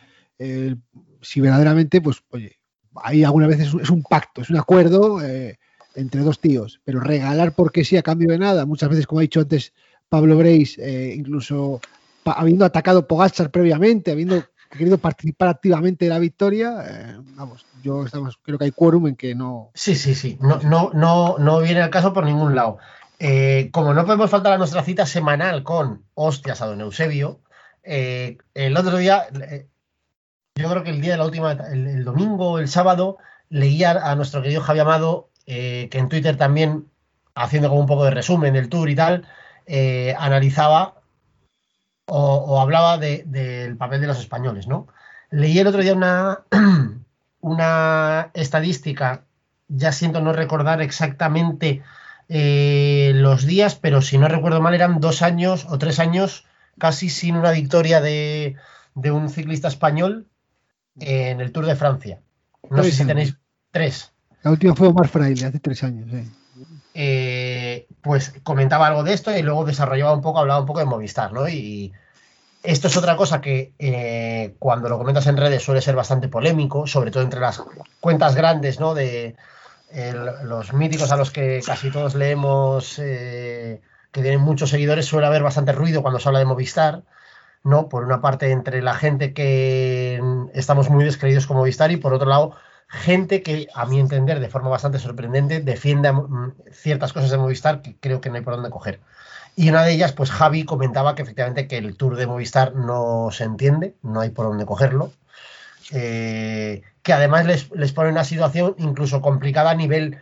si verdaderamente, pues oye, ahí algunas veces es un, pacto, es un acuerdo eh, entre dos tíos, pero regalar porque sí a cambio de nada, muchas veces, como ha dicho antes Pablo Breis, eh, incluso habiendo atacado Pogachar previamente, habiendo querido participar activamente de la victoria, eh, vamos, yo creo que hay quórum en que no, Sí, sí, sí. No, no, no, no viene al caso por ningún lado. Como no podemos faltar a nuestra cita semanal con hostias a don Eusebio, el otro día, yo creo que el día de la última, el, el domingo el sábado, leía a nuestro querido Javi Amado, eh, que en Twitter también, haciendo como un poco de resumen del tour y tal, eh, analizaba o, o hablaba de- del papel de los españoles, ¿no? Leí el otro día una, una estadística, ya siento no recordar exactamente eh, los días, pero si no recuerdo mal eran dos años o tres años casi sin una victoria de, de un ciclista español en el Tour de Francia. No sé si tenéis tres. La última fue Omar Fraile, hace tres años. Eh, pues comentaba algo de esto y luego desarrollaba un poco, hablaba un poco de Movistar, ¿no? Y, Esto es otra cosa que eh, cuando lo comentas en redes suele ser bastante polémico, sobre todo entre las cuentas grandes, ¿no? De el- los míticos a los que casi todos leemos, eh, que tienen muchos seguidores, suele haber bastante ruido cuando se habla de Movistar, ¿no? Por una parte, entre la gente que estamos muy descreídos con Movistar y por otro lado, gente que, a mi entender, de forma bastante sorprendente, defiende mm, ciertas cosas de Movistar que creo que no hay por dónde coger. Y una de ellas, pues Javi comentaba que efectivamente que el tour de Movistar no se entiende, no hay por dónde cogerlo. Eh, que además les, les pone una situación incluso complicada a nivel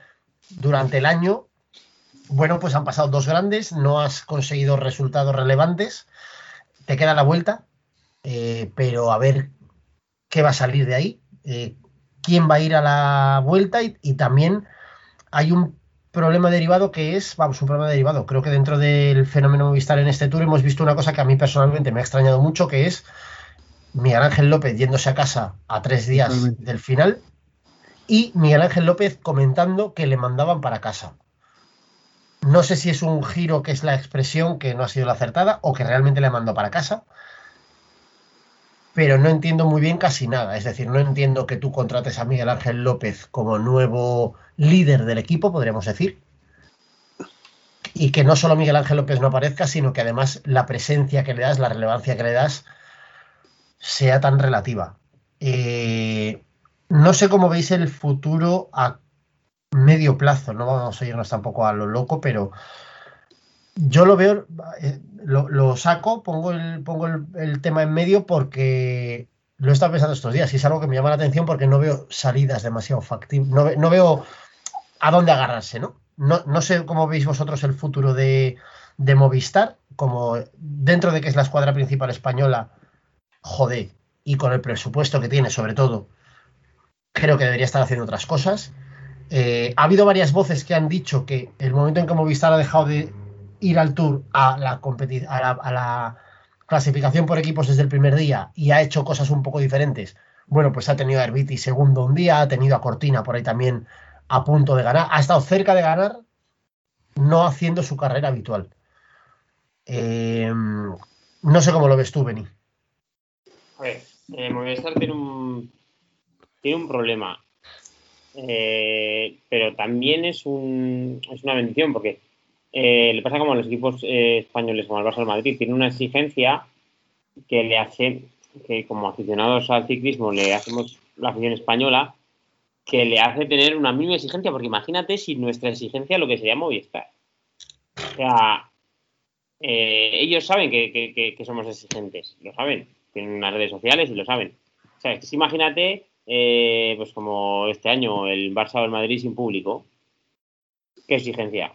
durante el año. Bueno, pues han pasado dos grandes, no has conseguido resultados relevantes, te queda la vuelta, eh, pero a ver qué va a salir de ahí, eh, quién va a ir a la vuelta y, y también hay un problema derivado que es, vamos, un problema derivado. Creo que dentro del fenómeno Movistar en este tour hemos visto una cosa que a mí personalmente me ha extrañado mucho, que es Miguel Ángel López yéndose a casa a tres días Totalmente. del final y Miguel Ángel López comentando que le mandaban para casa. No sé si es un giro que es la expresión que no ha sido la acertada o que realmente le mandó para casa, pero no entiendo muy bien casi nada. Es decir, no entiendo que tú contrates a Miguel Ángel López como nuevo líder del equipo, podríamos decir, y que no solo Miguel Ángel López no aparezca, sino que además la presencia que le das, la relevancia que le das, sea tan relativa. Eh, no sé cómo veis el futuro a medio plazo, no vamos a irnos tampoco a lo loco, pero yo lo veo, eh, lo, saco, pongo, el, pongo el, tema en medio porque lo he estado pensando estos días y es algo que me llama la atención porque no veo salidas demasiado factibles, no veo a dónde agarrarse, ¿no? No, no sé cómo veis vosotros el futuro de, de Movistar, como dentro de que es la escuadra principal española, joder, y con el presupuesto que tiene sobre todo, creo que debería estar haciendo otras cosas. Eh, ha habido varias voces que han dicho que el momento en que Movistar ha dejado de ir al Tour a la, a la, a la clasificación por equipos desde el primer día y ha hecho cosas un poco diferentes, bueno, pues ha tenido a Herbiti segundo un día, ha tenido a Cortina por ahí también a punto de ganar, ha estado cerca de ganar, no haciendo su carrera habitual. Eh, no sé cómo lo ves tú, Beni. A eh, Movistar tiene un, tiene un problema. Eh, pero también es, un, es una bendición porque eh, le pasa como a los equipos eh, españoles como el Barça o Madrid, tiene una exigencia que le hace, que como aficionados al ciclismo le hacemos la afición española, que le hace tener una mínima exigencia, porque imagínate si nuestra exigencia lo que sería Movistar. O sea, eh, ellos saben que- que somos exigentes, lo saben, tienen unas redes sociales y lo saben. O sea, es que imagínate, eh, pues como este año el Barça o el Madrid sin público, ¿qué exigencia?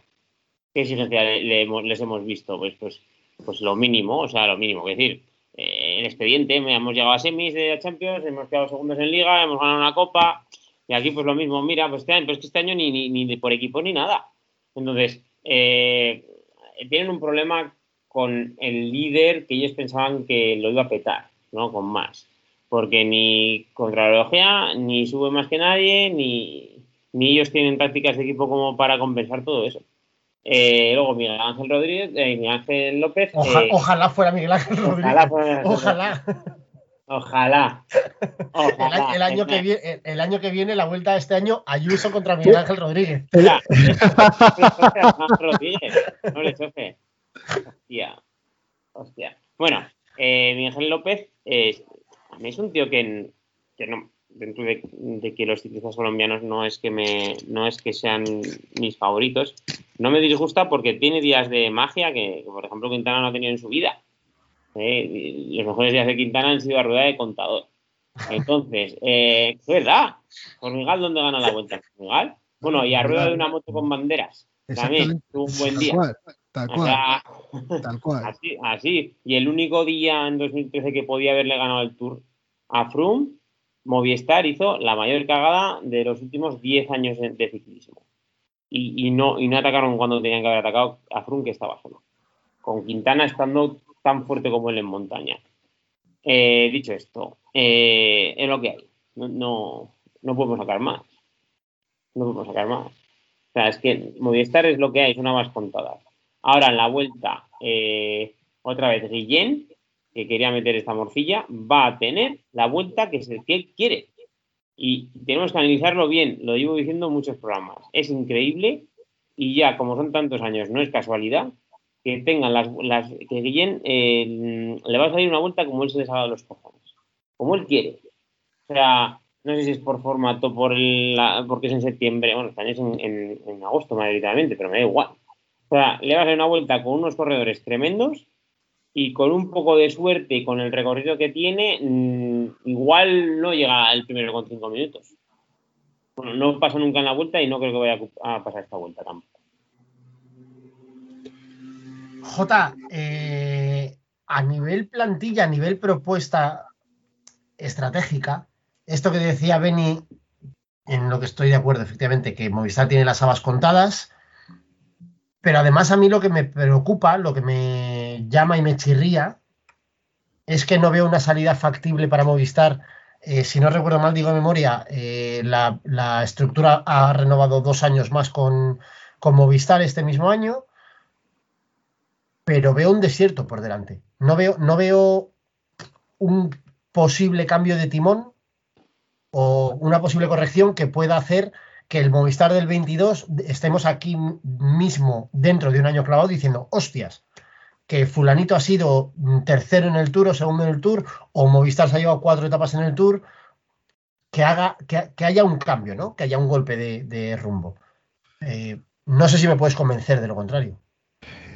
¿Qué exigencia le- hemos- les hemos visto? Pues, pues, pues lo mínimo, o sea, lo mínimo. Es decir, eh, el expediente, mira, hemos llegado a semis de Champions, hemos quedado segundos en Liga, hemos ganado una Copa, y aquí pues lo mismo, mira, pues este año, pues que este año ni, ni, por equipo ni nada. Entonces, eh, tienen un problema con el líder que ellos pensaban que lo iba a petar, ¿no? Con más. Porque ni contrarrelojea, ni sube más que nadie, ni, ni ellos tienen tácticas de equipo como para compensar todo eso. Eh, luego Miguel Ángel Rodríguez, eh, Miguel Ángel López. Oja- eh, ojalá fuera Miguel Ángel Rodríguez. ojalá fuera- Ojalá. Ojalá. El, Ojalá. año- el año que viene, el, el año que viene, la vuelta de este año, Ayuso contra Miguel Ángel Rodríguez. Mira, Rodríguez, no le chofe. Hostia. Hostia. Bueno, eh, Miguel López eh, a mí es un tío que, que no, dentro de, de que los ciclistas colombianos no es que me no es que sean mis favoritos, no me disgusta porque tiene días de magia que, que, por ejemplo, Quintana no ha tenido en su vida. Eh, los mejores días de Quintana han sido a rueda de contador. Entonces, eh, es verdad. Formigal, ¿dónde gana la vuelta? ¿Formigal? Bueno, y a rueda de una moto con banderas. También tuvo un buen Tal día. cual, tal O cual, sea, tal cual. así, así. Y el único día en 2013 que podía haberle ganado el Tour a Froome, Movistar hizo la mayor cagada de los últimos 10 años de, ciclismo. Y, no, y no atacaron cuando tenían que haber atacado a Froome, que estaba solo. Con Quintana estando tan fuerte como él en montaña. Eh, dicho esto, eh, es lo que hay. No, no, no podemos sacar más. No podemos sacar más. O sea, es que Movistar es lo que hay, es una más contada. Ahora en la vuelta, eh, otra vez Guillén, que quería meter esta morcilla, va a tener la vuelta que, se, que quiere. Y tenemos que analizarlo bien, lo llevo diciendo en muchos programas. Es increíble y ya, como son tantos años, no es casualidad que tengan las, que Guillén eh, le va a salir una vuelta como él se les ha dado los cojones, como él quiere. O sea, no sé si es por formato, por porque es en septiembre, bueno, este es en, en, agosto mayoritariamente, pero me da igual. O sea, le va a salir una vuelta con unos corredores tremendos y con un poco de suerte y con el recorrido que tiene, mm, igual no llega el primero con cinco minutos. Bueno, no pasa nunca en la vuelta y no creo que vaya a pasar esta vuelta tampoco. J, eh, a nivel plantilla, a nivel propuesta estratégica, esto que decía Benny, en lo que estoy de acuerdo, efectivamente, que Movistar tiene las habas contadas, pero además a mí lo que me preocupa, lo que me llama y me chirría, es que no veo una salida factible para Movistar. Eh, si no recuerdo mal, digo de memoria, eh, la, estructura ha renovado dos años más con, con Movistar este mismo año pero veo un desierto por delante. No veo, no veo un posible cambio de timón o una posible corrección que pueda hacer que el Movistar del 22 estemos aquí mismo dentro de un año clavado diciendo, hostias, que fulanito ha sido tercero en el Tour o segundo en el Tour, o Movistar se ha llevado cuatro etapas en el Tour, que, haga, que, haya un cambio, ¿no? que haya un golpe de, rumbo. Eh, no sé si me puedes convencer de lo contrario.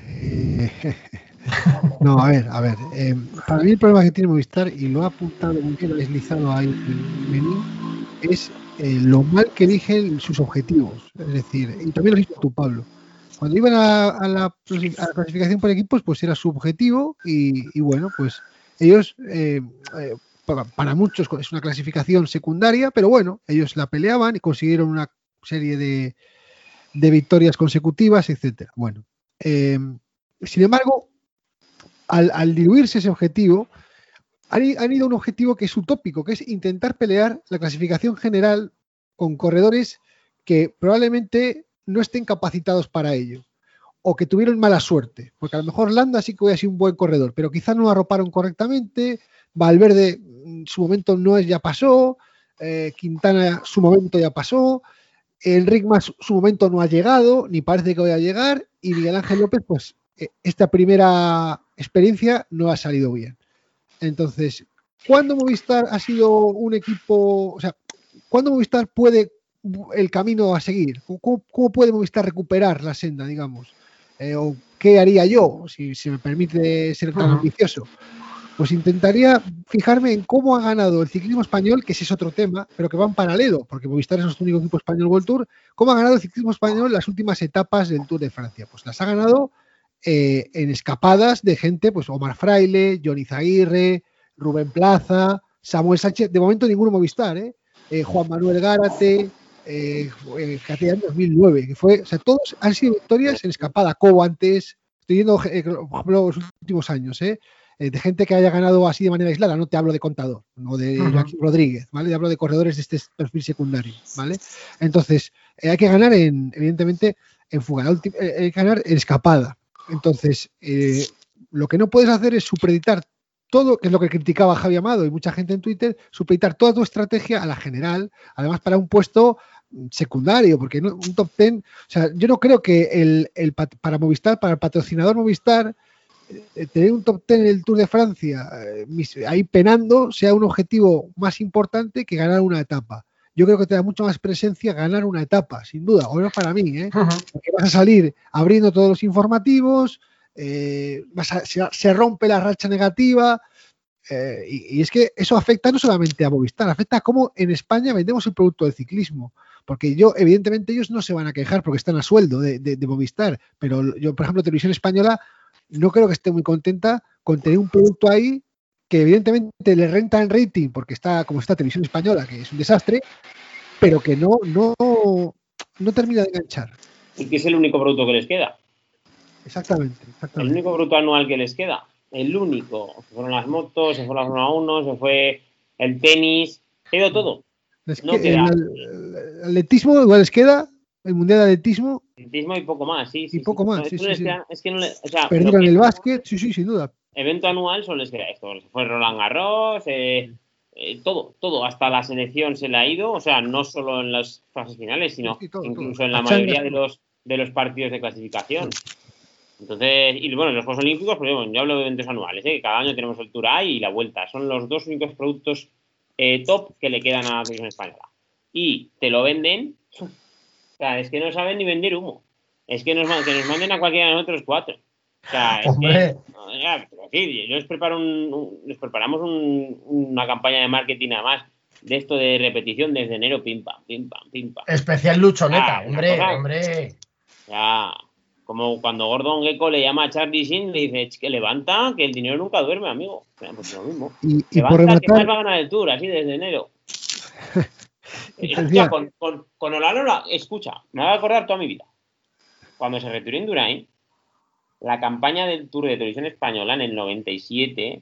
no, a ver, a ver. Eh, para mí el problema que tiene Movistar, y lo ha apuntado muy bien, deslizado ahí en es eh, lo mal que eligen sus objetivos. Es decir, y también lo dices tú, Pablo. Cuando iban a, la, clasificación por equipos, pues era su objetivo y, bueno, pues ellos, eh, para, muchos es una clasificación secundaria, pero bueno, ellos la peleaban y consiguieron una serie de, de victorias consecutivas, etcétera. Bueno, sin embargo, al, diluirse ese objetivo, han, ido a un objetivo que es utópico, que es intentar pelear la clasificación general con corredores que probablemente no estén capacitados para ello o que tuvieron mala suerte, porque a lo mejor Landa sí que hubiera sido un buen corredor, pero quizás no arroparon correctamente, Valverde su momento no es ya pasó, eh, Quintana su momento ya pasó, Enric Mas su momento no ha llegado, ni parece que vaya a llegar, y Miguel Ángel López pues eh, esta primera experiencia no ha salido bien. Entonces, ¿cuándo Movistar ha sido un equipo, o sea, cuándo Movistar puede el camino a seguir? ¿Cómo, puede Movistar recuperar la senda, digamos? Eh, ¿O qué haría yo, si se me permite ser tan ambicioso? Pues intentaría fijarme en cómo ha ganado el ciclismo español, que ese es otro tema, pero que va en paralelo, porque Movistar es el único equipo español World Tour. ¿Cómo ha ganado el ciclismo español las últimas etapas del Tour de Francia? Pues las ha ganado eh, en escapadas de gente, pues Omar Fraile, Johnny Zaguirre, Rubén Plaza, Samuel Sánchez, de momento ninguno Movistar, ¿eh? eh Juan Manuel Gárate, eh, en 2009, que fue, o sea, todos han sido victorias en escapada, Cobo antes, estoy viendo, por ejemplo, los últimos años, ¿eh? de gente que haya ganado así de manera aislada, no te hablo de contador, no de Joaquín Rodríguez, ¿vale? Te hablo de corredores de este perfil secundario, ¿vale? Entonces, hay que ganar en, evidentemente, en fuga, hay que ganar en escapada, entonces, eh, lo que no puedes hacer es supeditar todo, que es lo que criticaba Javi Amado y mucha gente en Twitter, supeditar toda tu estrategia a la general, además para un puesto secundario, porque un top ten, o sea, yo no creo que el, para Movistar, para el patrocinador Movistar, eh, tener un top ten en el Tour de Francia, eh, ahí penando, sea un objetivo más importante que ganar una etapa yo creo que te da mucho más presencia ganar una etapa, sin duda, o menos para mí, ¿eh? porque vas a salir abriendo todos los informativos, eh, se, rompe la racha negativa, eh, y, es que eso afecta no solamente a Movistar, afecta a cómo en España vendemos el producto del ciclismo. Porque yo, evidentemente, ellos no se van a quejar porque están a sueldo de, de Movistar, pero yo, por ejemplo, Televisión Española no creo que esté muy contenta con tener un producto ahí que evidentemente le renta en rating porque está como está Televisión Española, que es un desastre, pero que no, no, no termina de enganchar. Y que es el único producto que les queda. Exactamente, El único producto anual que les queda. El único. Se fueron las motos, se fue la Fórmula 1, se fue el tenis, quedó todo. no queda. El, atletismo igual les queda, el mundial de atletismo. Atletismo y poco más, sí. y poco más, sí, sí, Es que no le, o sea, Perdieron el básquet, sí, sí, sin duda. evento anual solo les queda esto. Fue Roland Garros, eh, eh, todo, todo, hasta la selección se le ha ido, o sea, no solo en las fases finales, sino Sí, todo, incluso todo. en la mayoría de los, de los partidos de clasificación. Entonces, y bueno, los Juegos Olímpicos, pues bueno, yo hablo de eventos anuales, ¿eh? que cada año tenemos el Tour A y la Vuelta. Son los dos únicos productos eh, top que le quedan a la televisión española. Y te lo venden, o sea, es que no saben ni vender humo. Es que nos, que nos manden a cualquiera de nosotros cuatro. O sea, es Hombre. que, pero sí, yo les preparo un, un- les preparamos un- una campaña de marketing además de esto de repetición desde enero, pim pam, pim pam, pim pam. Especial luchoneta, Ah, hombre, cosa- hombre. Ya, como cuando Gordon Gecko le llama a Charlie Sheen, le dice, "Ch, que levanta, que el dinero nunca duerme, amigo. Pues lo mismo. Y, y por Levanta, que más rematar, va a ganar el Tour, así desde enero. Escucha, decía- con, con, con Olano, la- escucha, me va a acordar toda mi vida. Cuando se retiró Indurain, la campaña del Tour de Televisión Española en el 97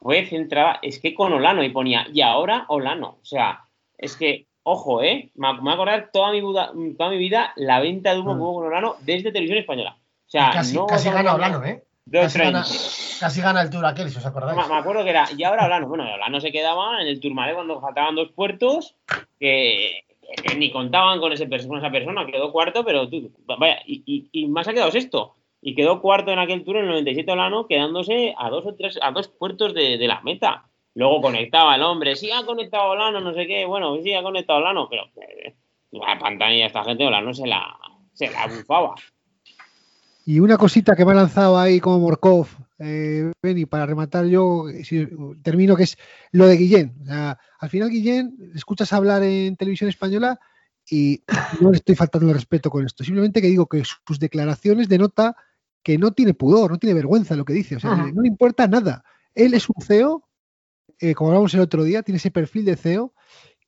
fue centrada, es que con Olano, y ponía, y ahora Olano. O sea, es que, ojo, ¿eh? Me, me va a acordar toda mi, vida, toda mi vida la venta de humo hubo con Olano desde Televisión Española. O sea, casi no casi gana Olano, ¿eh? Casi gana, 30. casi gana el Tour aquel, si os acordáis. Me me acuerdo que era, y ahora Olano, bueno, Olano se quedaba en el Tourmalet cuando faltaban dos puertos, que, que ni contaban con, ese, con esa persona, quedó cuarto, pero tú, vaya, y, y, y más ha quedado sexto. Y quedó cuarto en aquel tour en el 97 Olano, quedándose a dos o tres, a dos puertos de, de la meta. Luego conectaba el hombre, sí ha conectado Olano, no sé qué, bueno, sí ha conectado Olano, pero eh, la pantalla esta gente Olano se la, se la bufaba. Y una cosita que me ha lanzado ahí como Morkov, eh, Beni, para rematar yo, si- termino, que es lo de Guillén. O sea, al final, Guillén, escuchas hablar en televisión española y no le estoy faltando el respeto con esto. Simplemente que digo que sus declaraciones denota que no tiene pudor, no tiene vergüenza en lo que dice. O sea, no le importa nada. Él es un CEO, eh, como hablamos el otro día, tiene ese perfil de CEO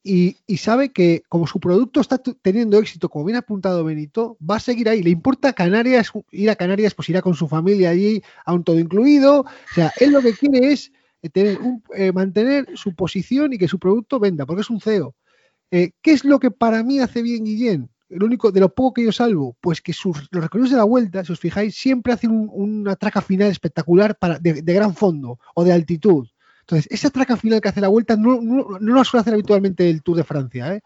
y, sabe que como su producto está teniendo éxito, como bien ha apuntado Benito, va a seguir ahí. Le importa Canarias, ir a Canarias, pues irá con su familia allí, a todo incluido. O sea, él lo que quiere es eh, tener un- eh, mantener su posición y que su producto venda, porque es un CEO. Eh, ¿Qué es lo que para mí hace bien Guillén? El único, de lo poco que yo salvo, pues que sus, los recorridos de la vuelta, si os fijáis, siempre hacen un- una traca final espectacular para, de gran fondo o de altitud. Entonces, esa traca final que hace la vuelta no, no, no la suele hacer habitualmente el Tour de Francia. ¿eh?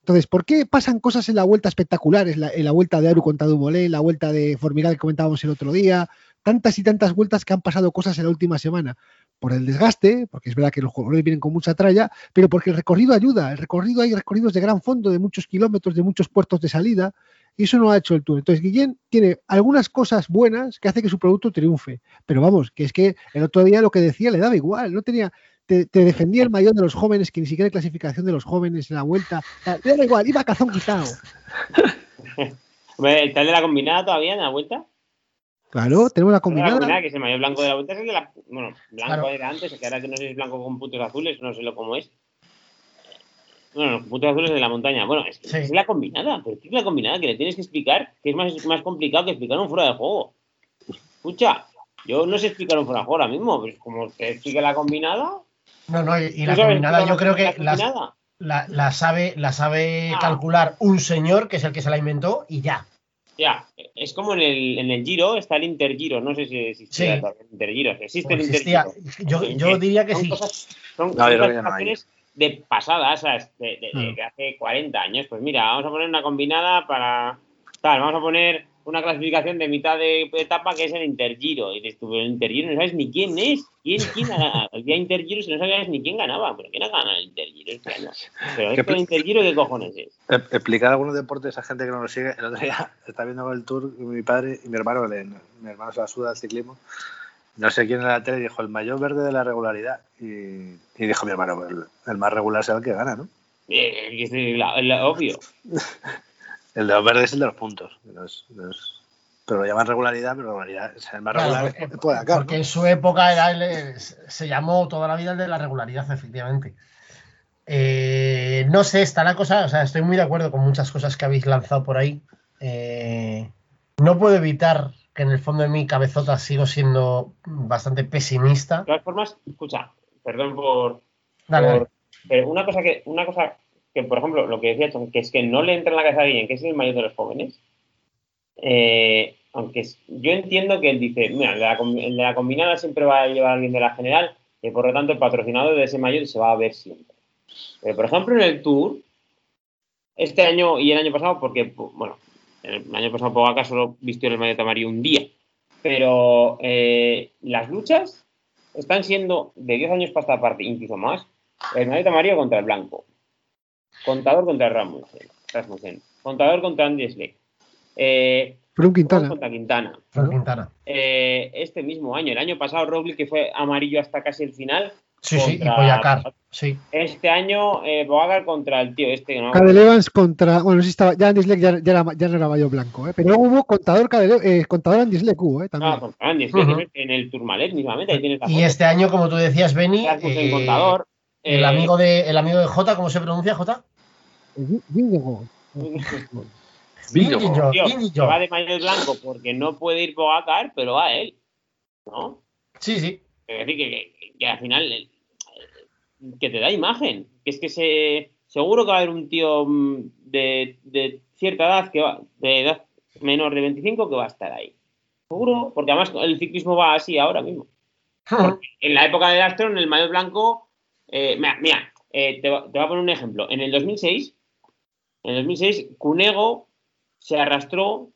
Entonces, ¿por qué pasan cosas en la vuelta espectaculares? La, en la vuelta de Aru contra Dumoulin, la vuelta de Formigal que comentábamos el otro día, tantas y tantas vueltas que han pasado cosas en la última semana. Por el desgaste, porque es verdad que los jugadores vienen con mucha tralla, pero porque el recorrido ayuda. El recorrido hay recorridos de gran fondo, de muchos kilómetros, de muchos puertos de salida, y eso no ha hecho el Tour. Entonces, Guillén tiene algunas cosas buenas que hace que su producto triunfe. Pero vamos, que es que el otro día lo que decía le daba igual, no tenía. Te, te defendía el mayor de los jóvenes, que ni siquiera hay clasificación de los jóvenes en la vuelta. Le daba igual, iba a cazón quitado. Hombre, ¿Está el de la combinada todavía en la vuelta? Claro, tenemos la La combinada. combinada, que es el mayor blanco de la vuelta, es el de la. Bueno, blanco Claro. era antes, que ahora que no sé si es blanco con puntos azules, no sé lo cómo es. Bueno, los puntos azules de la montaña. Bueno, es, que Sí. es la combinada, pero ¿qué es la combinada? Que le tienes que explicar, que es más, más complicado que explicar un fuera de juego. Escucha, yo no sé explicar un fuera de juego ahora mismo, pues como te explique la combinada. No, no, y, y ¿tú la combinada yo creo que la, la sabe, la sabe Ah. calcular un señor que es el que se la inventó y ya. Ya, es como en el, en el Giro, está el Intergiro, no sé si existe Sí. el Intergiro, existe O el existía. Intergiro. Yo, yo diría que son sí. Cosas, son, No, son yo creo que no hay. De pasadas, ¿sabes? De, de- de Mm. hace 40 años. Pues mira, vamos a poner una combinada para. Tal, vamos a poner una clasificación de mitad de etapa que es el Intergiro. Y dices tú, el Intergiro no sabes ni quién es. ¿Quién, quién ha- el día Intergiro si no sabías ni quién ganaba? ¿Pero quién ha ganado el Intergiro este año? Pero ¿Qué esto del Intergiro, ¿qué cojones es? E- Explicar algunos deportes a gente que no lo sigue. El otro día está viendo el tour mi padre y mi hermano, mi hermano se la suda al ciclismo. No sé quién en la tele dijo el mayor verde de la regularidad. Y, y dijo mi hermano, el, el más regular será el que gana, ¿no? Eh, que es la- la- obvio. El de los verdes es el de los puntos. pero lo llaman regularidad, pero regularidad es el más Claro, regular. porque, puede acá, porque ¿no? en su época era el- se llamó toda la vida el de la regularidad, efectivamente. Eh, no sé, está la cosa, o sea, estoy muy de acuerdo con muchas cosas que habéis lanzado por ahí. Eh, no puedo evitar que en el fondo de mi cabezota sigo siendo bastante pesimista. De todas formas, escucha, perdón por, Dale, pero una cosa que, una cosa que, por ejemplo, lo que decía Chon, que es que no le entra en la cabeza a alguien que es el mayor de los jóvenes. eh, aunque yo entiendo que él dice, mira, el de la, com- el de la combinada siempre va a llevar a alguien de la general, y por lo tanto el patrocinador de ese mayor se va a ver siempre. Pero, por ejemplo, en el Tour, este año y el año pasado, porque, bueno, el año pasado Pogacar solo vistió el maillot amarillo un día, pero eh, las luchas están siendo de 10 años para esta parte, incluso más, el maillot amarillo contra el blanco, contador contra Rasmussen, Rasmussen contador contra Andy Schleck, eh, Quintana. contra Quintana. Quintana. Eh, este mismo año, el año pasado, Roglic, que fue amarillo hasta casi el final. Sí, sí, y Poyacar. Sí. Este año, eh, Pogacar contra el tío este que no. Cadel Evans contra. Bueno, si estaba. Ya Andy Schleck ya, ya, era- ya no era mayo blanco, ¿eh? pero luego hubo contador, Cadel, eh, contador Andy Schleck hubo, ¿eh? También. Ah, contra Andy Schleck, Ujú. en el Tourmalet mismamente, ahí tienes la Y foto. este año, como tú decías, Benny, eh, contador. el, eh, amigo de, el amigo de J, ¿cómo se pronuncia J? Tío, Vingegaard. que va de maillot blanco porque no puede ir Pogacar, pero va él. ¿No? Sí, sí. Es decir, que, que- que al final eh, que te da imagen. Que es que se, seguro que va a haber un tío mm, de, de cierta edad, que va, de edad menor de 25, que va a estar ahí. Seguro, porque además el ciclismo va así ahora mismo. En la época de Astro, en el maillot blanco, eh, mira, mira, eh, te, te voy a poner un ejemplo. En el 2006, en el 2006, Cunego se arrastró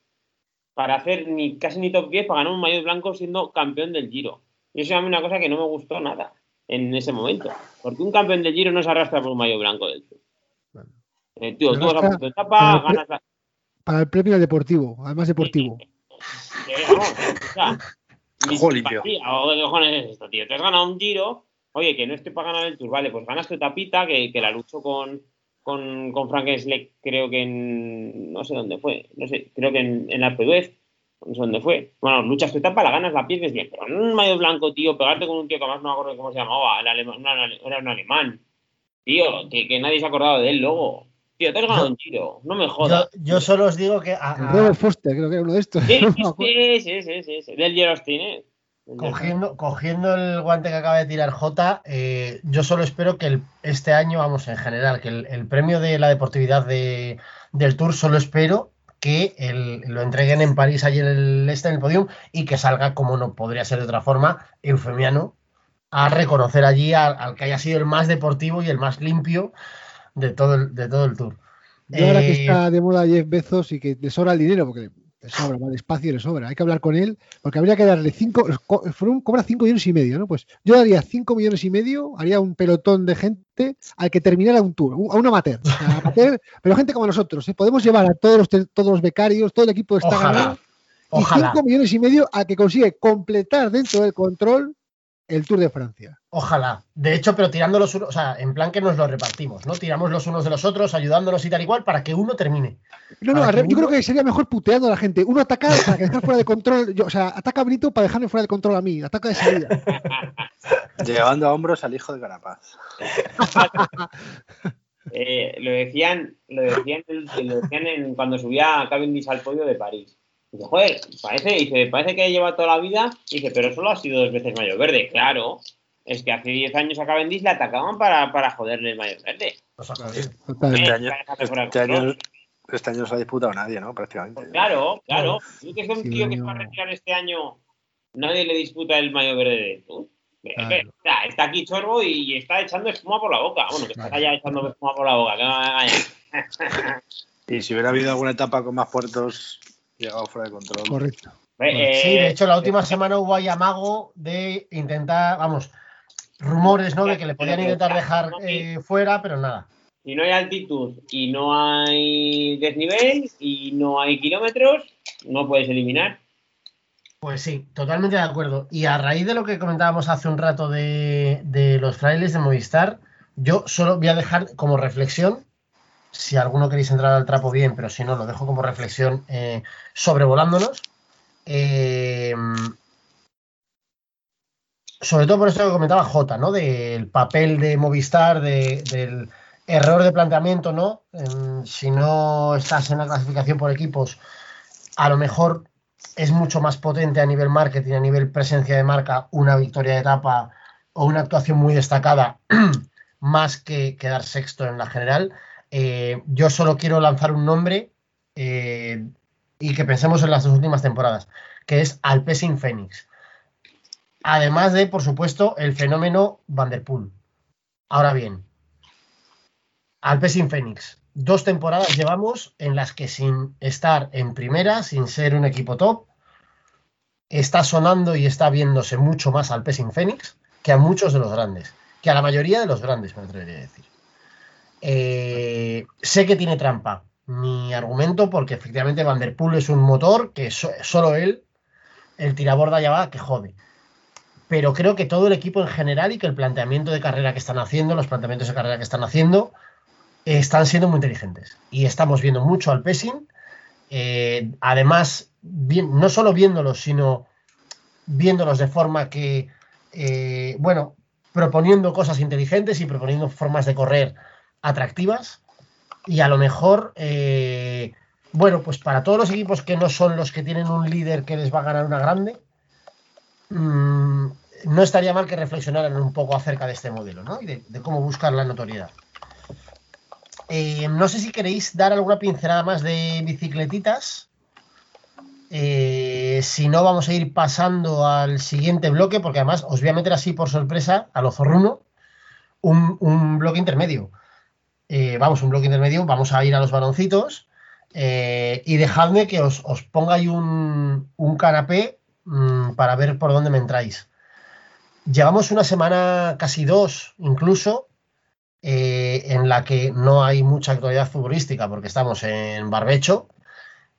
para hacer ni casi ni top 10 para ganar un maillot blanco siendo campeón del Giro. Y eso es a mí una cosa que no me gustó nada en ese momento. Porque un campeón del Giro no se arrastra por un maillot blanco del Tour. Bueno. Eh, tío, tú vas a etapa, para el ganas la... Para el premio al deportivo, además deportivo. Qué cojones es esto, tío. Te has ganado un Giro, oye, que no estoy para ganar el Tour, vale, pues ganas tu tapita, que, que la luchó con, con, con Frank Schleck, creo que en, no sé dónde fue, no sé, creo que en, en la sé dónde fue. Bueno, luchas tu etapa, la ganas, la pierdes bien, pero en un mayo blanco, tío, pegarte con un tío que además no me acuerdo cómo se llamaba, el alemán, no, no, era un alemán, tío, que, que nadie se ha acordado de él luego. Tío, te has ganado Yo- un Giro, no me jodas. yo solo os digo que a- El a- Robert Foster, creo que era uno de estos. Sí, No sí, sí, sí, sí, sí, sí, del Gerostin, ¿eh? Cogiendo, cogiendo el guante que acaba de tirar J, eh, yo solo espero que el- este año, vamos, en general, que el, el premio de la deportividad de- del Tour, solo espero que el- lo entreguen en París ayer el este en el podium y que salga, como no podría ser de otra forma, Eufemiano a reconocer allí al, al que haya sido el más deportivo y el más limpio de todo el, de todo el Tour. Yo ahora que Eh, está de moda Jeff Bezos y que le sobra el dinero, porque le sobra, va despacio le sobra, hay que hablar con él, porque habría que darle 5, Froome cobra 5 millones y medio, ¿no? Pues yo daría 5 millones y medio, haría un pelotón de gente al que terminara un tour, a un amateur, o sea, amateur, pero gente como nosotros, ¿eh? podemos llevar a todos los, todos los becarios, todo el equipo está ganado, y ojalá. 5 millones y medio al que consigue completar dentro del control el Tour de Francia. Ojalá. De hecho, pero tirando los unos, o sea, en plan que nos lo repartimos, ¿no? Tiramos los unos de los otros, ayudándonos y tal igual, para que uno termine. No, no, yo uno- creo que sería mejor puteando a la gente. Uno ataca para que dejar fuera de control. yo- o sea, ataca a Benito para dejarme fuera de control a mí. Ataca de salida. Llevando a hombros al hijo de Carapaz. Eh, lo decían, lo decían, lo decían en- cuando subía a Cavendish al podio de París. Dice, joder, parece, dice, parece que lleva toda la vida. Dice, pero solo ha sido dos veces mayo verde. Claro, es que hace 10 años a Cavendish le atacaban para, para joderle el mayo verde. Este Eh, año, este año, control. este año no se ha disputado nadie, ¿no? Prácticamente. Pues claro, claro. Tú que es un Sí, tío que se va a retirar este año, nadie le disputa el mayo verde de tú. Claro. Está, está aquí Chorbo y está echando espuma por la boca. Bueno, que está ya echando espuma por la boca. Que no me. Y si hubiera habido alguna etapa con más puertos, llegado fuera de control. Correcto. Eh, Sí, de hecho, la última semana hubo ahí amago de intentar, vamos, rumores, ¿no? De que le podían intentar dejar eh, fuera, pero nada. Si no hay altitud y no hay desnivel y no hay kilómetros, no puedes eliminar. Pues sí, totalmente de acuerdo. Y a raíz de lo que comentábamos hace un rato de, de los frailes de Movistar, yo solo voy a dejar como reflexión, si alguno queréis entrar al trapo bien, pero si no, lo dejo como reflexión eh, sobrevolándonos. Eh, sobre todo por esto que comentaba J, ¿no? Del papel de Movistar, de- del error de planteamiento, ¿no? En- si no estás en la clasificación por equipos, a lo mejor es mucho más potente a nivel marketing, a nivel presencia de marca, una victoria de etapa o una actuación muy destacada, más que quedar sexto en la general. Eh, yo solo quiero lanzar un nombre, eh, y que pensemos en las dos últimas temporadas, que es Alpecin Phoenix. Además de, por supuesto, el fenómeno Vanderpool. Ahora bien, Alpecin Phoenix. Dos temporadas llevamos en las que sin estar en primera, sin ser un equipo top, está sonando y está viéndose mucho más al Phoenix que a muchos de los grandes, que a la mayoría de los grandes, me atrevería a decir. Eh, sé que tiene trampa mi argumento, porque efectivamente Vanderpool es un motor que solo él, el tiraborda ya va, que jode. Pero creo que todo el equipo en general y que el planteamiento de carrera que están haciendo, los planteamientos de carrera que están haciendo, están siendo muy inteligentes. Y estamos viendo mucho al Pessing. Eh, además, no solo viéndolos, sino viéndolos de forma que, eh, bueno, proponiendo cosas inteligentes y proponiendo formas de correr atractivas. Y a lo mejor, eh, bueno, pues para todos los equipos que no son los que tienen un líder que les va a ganar una grande, mmm, no estaría mal que reflexionaran un poco acerca de este modelo, ¿no? Y de, de cómo buscar la notoriedad. Eh, no sé si queréis dar alguna pincelada más de bicicletitas. Eh, si no, vamos a ir pasando al siguiente bloque, porque además os voy a meter así por sorpresa a lo zorruno un, un bloque intermedio. Eh, vamos, un bloque intermedio, vamos a ir a los baloncitos y dejadme que os, ponga ahí un, canapé mmm, para ver por dónde me entráis. Llevamos una semana, casi dos incluso, eh, en la que no hay mucha actualidad futbolística porque estamos en barbecho,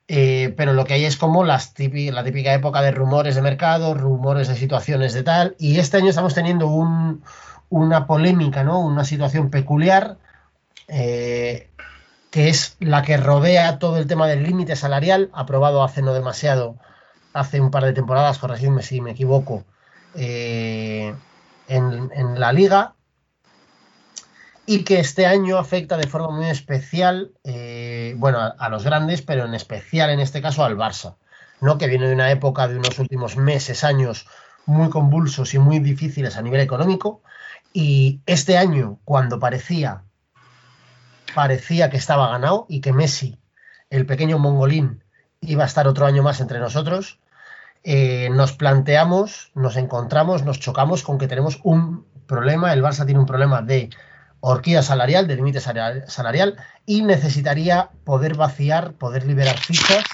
eh, pero lo que hay es como la típica época de rumores de mercado, rumores de situaciones de tal, y este año estamos teniendo un, una polémica, ¿no? una situación peculiar, eh, que es la que rodea todo el tema del límite salarial, aprobado hace no demasiado, hace un par de temporadas, corregidme si me equivoco, en, en la liga, y que este año afecta de forma muy especial, eh, bueno, a, a, los grandes, pero en especial en este caso al Barça, ¿no? que viene de una época de unos últimos meses, años muy convulsos y muy difíciles a nivel económico, y este año, cuando parecía, parecía que estaba ganado y que Messi, el pequeño mongolín, iba a estar otro año más entre nosotros, eh, nos planteamos, nos encontramos, nos chocamos con que tenemos un problema, el Barça tiene un problema de horquilla salarial, de límite salarial, y necesitaría poder vaciar, poder liberar fichas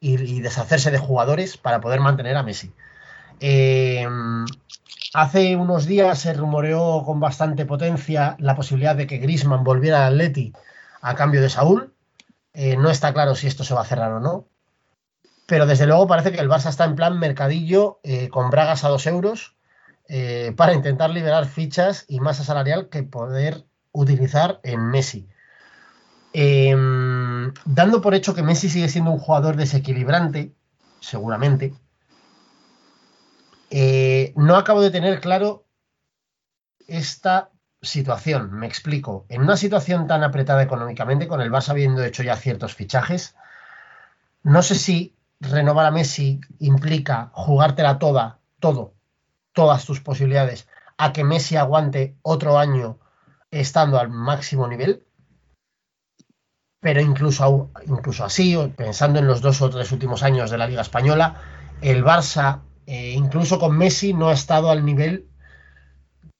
y, deshacerse de jugadores para poder mantener a Messi. Eh, hace unos días se rumoreó con bastante potencia la posibilidad de que Grisman volviera al Atleti a cambio de Saúl. Eh, no está claro si esto se va a cerrar o no. Pero desde luego parece que el Barça está en plan mercadillo eh, con bragas a dos euros eh, para intentar liberar fichas y masa salarial que poder utilizar en Messi. Eh, dando por hecho que Messi sigue siendo un jugador desequilibrante, seguramente, eh, no acabo de tener claro esta situación. Me explico. En una situación tan apretada económicamente, con el Barça habiendo hecho ya ciertos fichajes, no sé si renovar a Messi implica jugártela toda, todo, todas tus posibilidades, a que Messi aguante otro año estando al máximo nivel. Pero incluso, incluso así, pensando en los dos o tres últimos años de la Liga Española, el Barça, eh, incluso con Messi, no ha estado al nivel,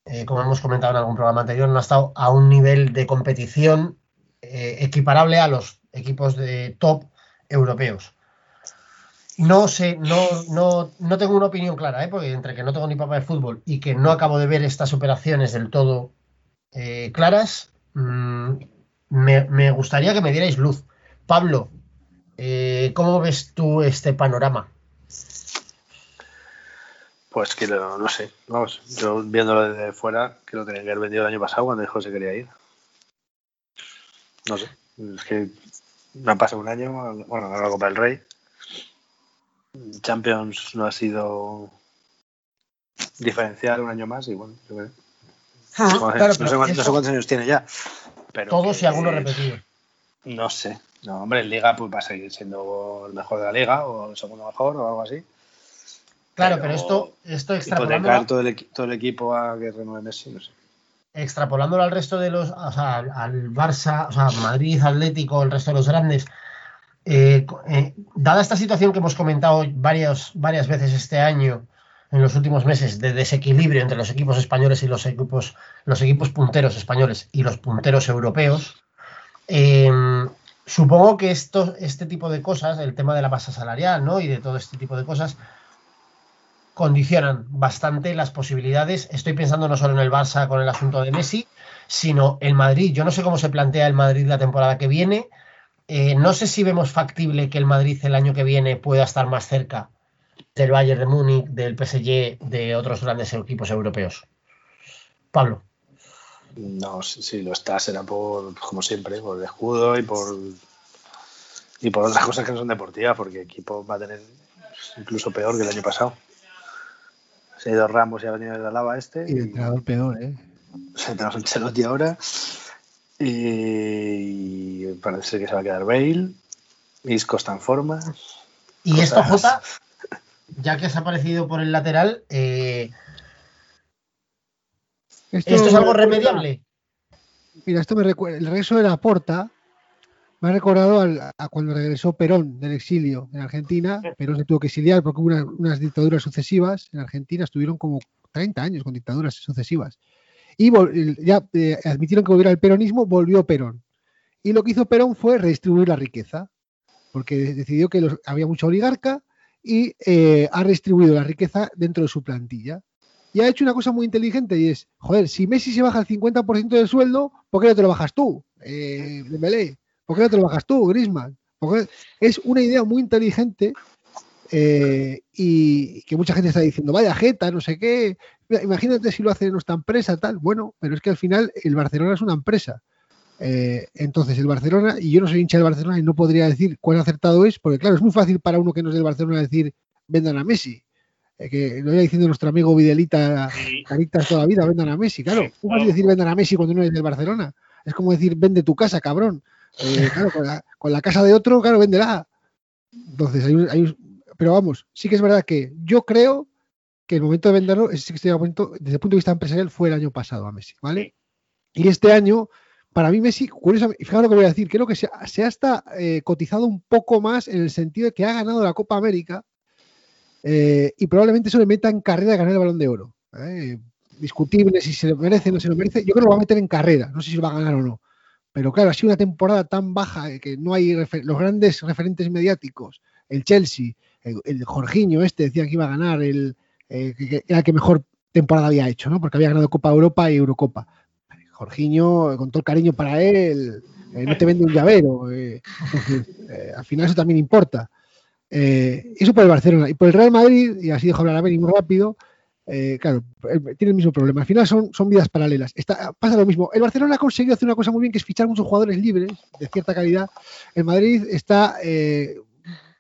eh, como hemos comentado en algún programa anterior, no ha estado a un nivel de competición eh, equiparable a los equipos de top europeos. No sé, no, no, no tengo una opinión clara, porque entre que no tengo ni papá de fútbol y que no acabo de ver estas operaciones del todo claras, mmm, me, gustaría que me dierais luz. Pablo, ¿cómo ves tú este panorama? Pues que lo, no sé, vamos, yo viéndolo desde fuera, que lo tenía que haber vendido el año pasado cuando dijo que se quería ir. No sé, es que me ha pasado un año, bueno, la Copa del Rey. Champions no ha sido diferencial un año más y bueno, yo creo. Ah, no, claro, sé, cuántos, no sé cuántos años tiene ya. Pero todos y algunos repetidos. No sé. No, hombre, en Liga pues va a seguir siendo el mejor de la Liga o el segundo mejor o algo así. Claro, pero, pero esto, esto extrapolando. Todo el, todo el equipo a que renueve Messi, no sé. Extrapolándolo al resto de los. O sea, al Barça, o sea, Madrid, Atlético, el resto de los grandes. eh, eh, dada esta situación que hemos comentado varias, varias veces este año, en los últimos meses, de desequilibrio entre los equipos españoles y los equipos, los equipos punteros españoles y los punteros europeos, em, supongo que esto, este tipo de cosas, el tema de la masa salarial ¿no? y de todo este tipo de cosas, condicionan bastante las posibilidades. Estoy pensando no solo en el Barça con el asunto de Messi, sino el Madrid. Yo no sé cómo se plantea el Madrid la temporada que viene. Eh, no sé si vemos factible que el Madrid el año que viene pueda estar más cerca del Bayern de Múnich, del PSG, de otros grandes equipos europeos. Pablo. No, si, lo está será por, como siempre, por el escudo y por y por otras cosas que no son deportivas, porque el equipo va a tener incluso peor que el año pasado. Se ha ido Ramos y ha venido de la lava este. Y el entrenador peor, ¿eh? tenemos un Chelotti ahora. Y parece que se va a quedar Bale. Isco está en forma. Y esto, Jota, ya que has aparecido por el lateral, eh, esto, es algo remediable. Mira, esto me recuerda, el regreso de la Porta me ha recordado a cuando regresó Perón del exilio en Argentina. Perón se tuvo que exiliar porque hubo unas dictaduras sucesivas en Argentina, estuvieron como 30 años con dictaduras sucesivas. Y ya eh, admitieron que volviera el peronismo, volvió Perón. Y lo que hizo Perón fue redistribuir la riqueza, porque decidió que había mucha oligarca y eh, ha redistribuido la riqueza dentro de su plantilla. Y ha hecho una cosa muy inteligente y es, joder, si Messi se baja el 50% del sueldo, ¿por qué no te lo bajas tú, eh, ¿Por qué no te lo bajas tú, Grisman? Porque es una idea muy inteligente eh, y que mucha gente está diciendo, vaya jeta, no sé qué. Imagínate si lo hace nuestra empresa, tal. Bueno, pero es que al final el Barcelona es una empresa. Eh, entonces, el Barcelona, y yo no soy hincha del Barcelona y no podría decir cuán acertado es, porque claro, es muy fácil para uno que no es del Barcelona decir, vendan a Messi. Eh, que lo iba diciendo nuestro amigo Videlita, caritas toda la vida, vendan a Messi. Claro, ¿cómo vas a decir vendan a Messi cuando no eres del Barcelona? Es como decir, vende tu casa, cabrón. Eh, claro, con la, casa de otro, claro, véndela. Entonces, hay, pero vamos, sí que es verdad que yo creo que el momento de venderlo, ese que estoy momento, desde el punto de vista empresarial, fue el año pasado a Messi, ¿vale? Y este año, para mí Messi, curiosamente, fijaros lo que voy a decir, creo que se, ha hasta eh, cotizado un poco más en el sentido de que ha ganado la Copa América eh, y probablemente eso le meta en carrera de ganar el balón de oro. discutible si se lo merece o no se lo merece. Yo creo que lo va a meter en carrera, no sé si lo va a ganar o no. Pero claro, ha sido una temporada tan baja que no hay los grandes referentes mediáticos, el Chelsea, el, Jorginho este decía que iba a ganar, el, eh, que era el que mejor temporada había hecho, ¿no? Porque había ganado Copa Europa y Eurocopa. Jorginho, con todo el cariño para él, eh, no te vende un llavero. Eh, al final eso también importa. eso por el Barcelona. Y por el Real Madrid, y así dejo hablar a Beni muy rápido, eh, claro, tiene el mismo problema. Al final son, son vidas paralelas. pasa lo mismo. El Barcelona ha conseguido hacer una cosa muy bien, que es fichar muchos jugadores libres de cierta calidad. El Madrid está eh,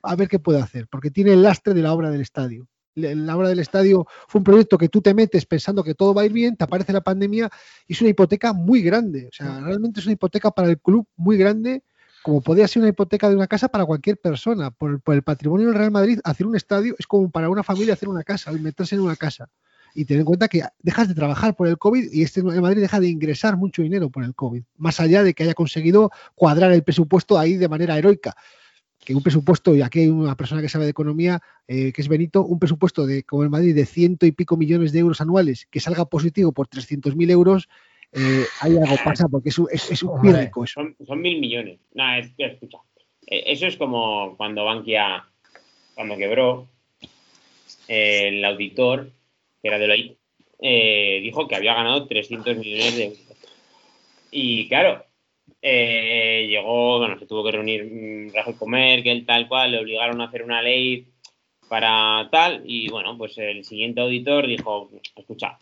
a ver qué puede hacer, porque tiene el lastre de la obra del estadio. La obra del estadio fue un proyecto que tú te metes pensando que todo va a ir bien, te aparece la pandemia y es una hipoteca muy grande. O sea, realmente es una hipoteca para el club muy grande como podría ser una hipoteca de una casa para cualquier persona. Por, el patrimonio del Real Madrid, hacer un estadio es como para una familia hacer una casa, meterse en una casa. Y tener en cuenta que dejas de trabajar por el COVID y este de Madrid deja de ingresar mucho dinero por el COVID, más allá de que haya conseguido cuadrar el presupuesto ahí de manera heroica. Que un presupuesto, y aquí hay una persona que sabe de economía, eh, que es Benito, un presupuesto de como el Madrid de ciento y pico millones de euros anuales que salga positivo por 300.000 euros, eh, hay algo pasa porque es, es, un eso. Son, mil millones. Es, escucha. Eh, eso es como cuando Bankia, cuando quebró, el auditor, que era de Deloitte, eh, dijo que había ganado 300 millones de euros. Y claro, eh, llegó, bueno, se tuvo que reunir mm, Rajoy Comer, que él tal cual, le obligaron a hacer una ley para tal, y bueno, pues el siguiente auditor dijo, escucha,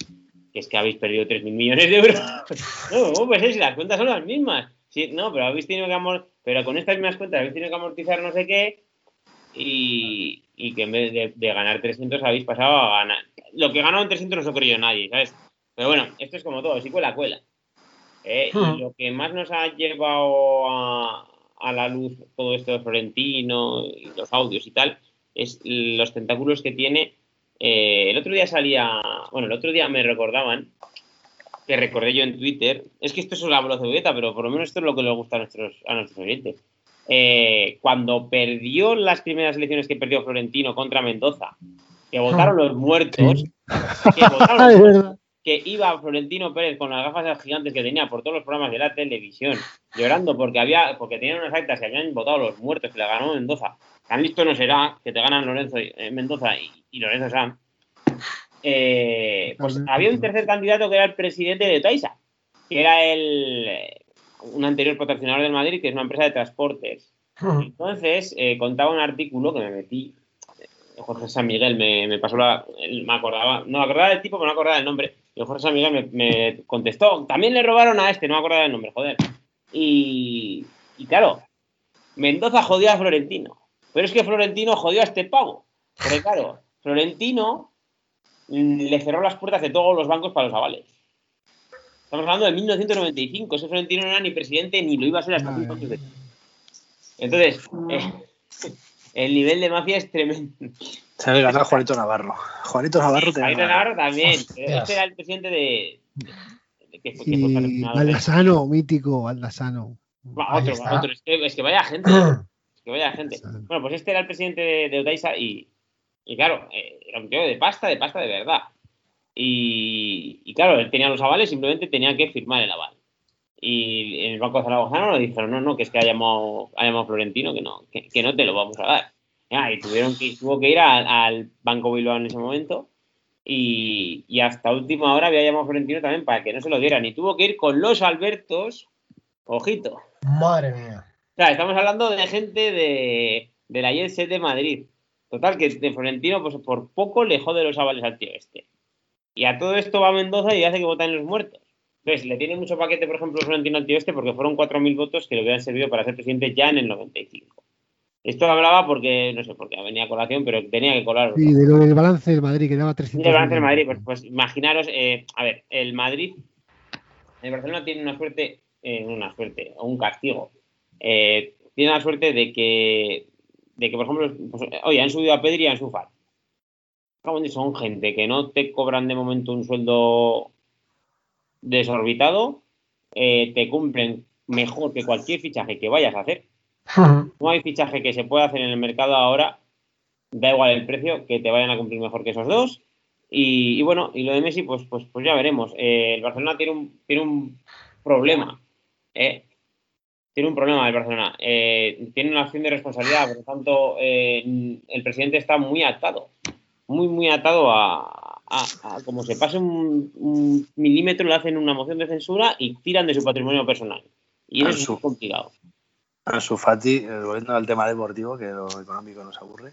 que es que habéis perdido 3.000 millones de euros. no, pues es, las cuentas son las mismas. Sí, no, pero habéis tenido que amortizar, pero con estas mismas cuentas habéis tenido que amortizar no sé qué y, que en vez de, ganar 300 habéis pasado a ganar. Lo que ganaron 300 no se creyó nadie, ¿sabes? Pero bueno, esto es como todo, sí cuela, cuela. ¿eh? Hmm. lo que más nos ha llevado a, a la luz todo esto de Florentino y los audios y tal es los tentáculos que tiene eh, el otro día salía, bueno, el otro día me recordaban, que recordé yo en Twitter, es que esto es una cebolleta, pero por lo menos esto es lo que le gusta a nuestros, a nuestros oyentes. eh, cuando perdió las primeras elecciones que perdió Florentino contra Mendoza, que votaron los muertos, que votaron los muertos. Que iba Florentino Pérez con las gafas gigantes que tenía por todos los programas de la televisión, llorando porque había, porque tenían unas actas y habían votado los muertos que le ganó Mendoza. Tan listo no será que te ganan Lorenzo y, eh, Mendoza y, y Lorenzo Sanz. Eh, pues había un tercer candidato que era el presidente de Taisa, que era el eh, un anterior patrocinador del Madrid, que es una empresa de transportes. Entonces, eh, contaba un artículo que me metí. Jorge San Miguel me, me pasó la. me acordaba. No me acordaba del tipo, pero no me acordaba del nombre. Y Jorge San Miguel me, me contestó. También le robaron a este, no me acordaba del nombre, joder. Y, y claro, Mendoza jodió a Florentino. Pero es que Florentino jodió a este pavo. Porque claro, Florentino le cerró las puertas de todos los bancos para los avales. Estamos hablando de 1995. Ese Florentino no era ni presidente ni lo iba a ser hasta cinco años. Entonces, eh, el nivel de mafia es tremendo. Se le ganó a Juanito Navarro. Juanito Navarro te Javier gana. Navarro también. Este era el presidente de. de- que que mítico, Aldasano. Va, otro, otro. Es que, es que vaya gente. es que vaya gente. Bueno, pues este era el presidente de, de y, y claro, eh, era un tío de pasta, de pasta de verdad. Y, y claro, él tenía los avales, simplemente tenía que firmar el aval. Y en el Banco Zaragozano le dijeron, no, no, que es que ha llamado, ha llamado Florentino, que no, que, que no te lo vamos a dar. Ah, y tuvieron que, tuvo que ir al, al Banco Bilbao en ese momento y, y hasta última hora había llamado Florentino también para que no se lo dieran. Y tuvo que ir con los Albertos, ojito, Madre mía. o sea, estamos hablando de gente de, de la Set de Madrid. Total, que de Florentino, pues por poco le jode los avales al tío este. Y a todo esto va Mendoza y hace que voten los muertos. Entonces, le tiene mucho paquete, por ejemplo, Florentino al tío este, porque fueron 4.000 votos que le hubieran servido para ser presidente ya en el 95. Esto hablaba porque, no sé por qué venía a colación, pero tenía que colar. Sí, de lo del balance del Madrid, que daba 300. El balance del Madrid, pues, pues imaginaros, eh, a ver, el Madrid, el Barcelona tiene una suerte, eh, una suerte, o un castigo. Eh, tiene la suerte de que, de que por ejemplo, pues, oye, han subido a Pedri y a. Cabrón, Son gente que no te cobran de momento un sueldo desorbitado, eh, te cumplen mejor que cualquier fichaje que vayas a hacer. No hay fichaje que se pueda hacer en el mercado ahora, da igual el precio, que te vayan a cumplir mejor que esos dos. Y, y bueno, y lo de Messi, pues, pues, pues ya veremos. Eh, el Barcelona tiene un, tiene un problema. ¿eh? Tiene un problema el Barcelona. Eh, tiene una acción de responsabilidad, por lo tanto, el presidente está muy atado. Muy, muy atado a, a- a como se pase un, un milímetro, le hacen una moción de censura y tiran de su patrimonio personal. Y eso es muy complicado. Ansu Fati, eh, volviendo al tema deportivo, que lo económico nos aburre.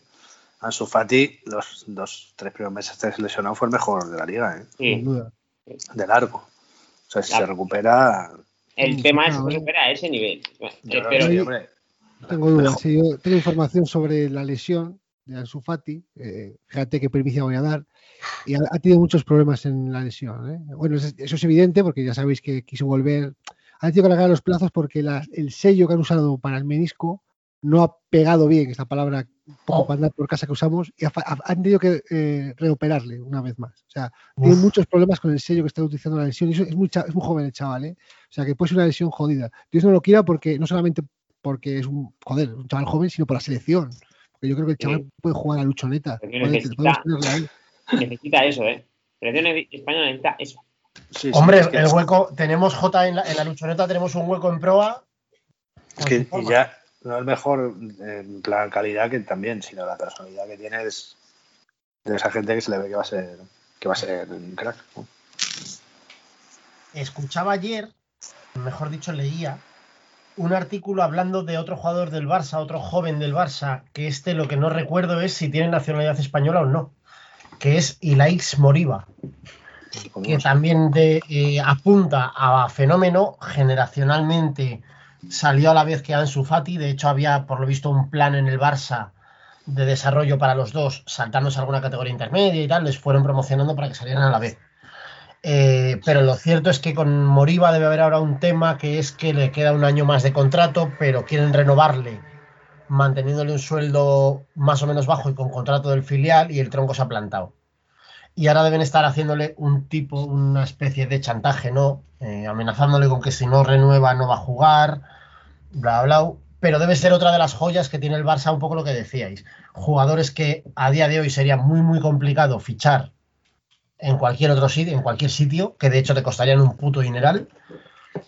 Ansu Fati, los dos, tres primeros meses de lesionado, fue el mejor de la liga, ¿eh? Sí. Sin duda. de largo. O sea, si Claro. se recupera. El tema es que ¿eh? supera a ese nivel. yo Eh, creo pero que sí, yo- hombre. No tengo dudas. Sí, yo tengo información sobre la lesión de Ansu Fati. eh, fíjate qué primicia voy a dar. Y ha, ha tenido muchos problemas en la lesión. ¿eh? Bueno, eso, es evidente porque ya sabéis que quiso volver. Han tenido que alargar los plazos porque la- el sello que han usado para el menisco no ha pegado bien, esta palabra poco Oh. para andar por casa que usamos, y ha ha- han tenido que eh, reoperarle una vez más. O sea, tiene Uf. muchos problemas con el sello que está utilizando la lesión. Y eso es muy, es muy joven el chaval, ¿eh? O sea, que puede ser una lesión jodida. Dios no lo quiera porque no solamente porque es un, joder, un chaval joven, sino por la selección. Porque yo creo que el chaval Sí. puede jugar a luchoneta. Podemos tenerle ahí. Necesita eso, ¿eh? Selección española necesita eso. Sí, sí, Hombre, es que- el hueco, tenemos J en la, en la luchoneta, tenemos un hueco en proa. Es que y ya no es mejor en plan calidad que también, sino la personalidad que tiene es de esa gente que se le ve que va a ser que va a ser un crack. ¿no? Escuchaba ayer, mejor dicho, leía un artículo hablando de otro jugador del Barça, otro joven del Barça, que este lo que no recuerdo es si tiene nacionalidad española o no, que es Ilaix Moriba, que también de, eh, apunta a fenómeno. Generacionalmente salió a la vez que Ansu Fati, de hecho había por lo visto un plan en el Barça de desarrollo para los dos, saltándose alguna categoría intermedia y tal, les fueron promocionando para que salieran a la vez. Eh, pero lo cierto es que con Moriba debe haber ahora un tema que es que le queda un año más de contrato, pero quieren renovarle manteniéndole un sueldo más o menos bajo y con contrato del filial y el tronco se ha plantado. Y ahora deben estar haciéndole un tipo, una especie de chantaje, ¿no? Eh, amenazándole con que si no renueva no va a jugar, bla, bla, pero debe ser otra de las joyas que tiene el Barça, un poco lo que decíais. Jugadores que a día de hoy sería muy, muy complicado fichar en cualquier otro sitio, en cualquier sitio, que de hecho te costarían un puto dineral.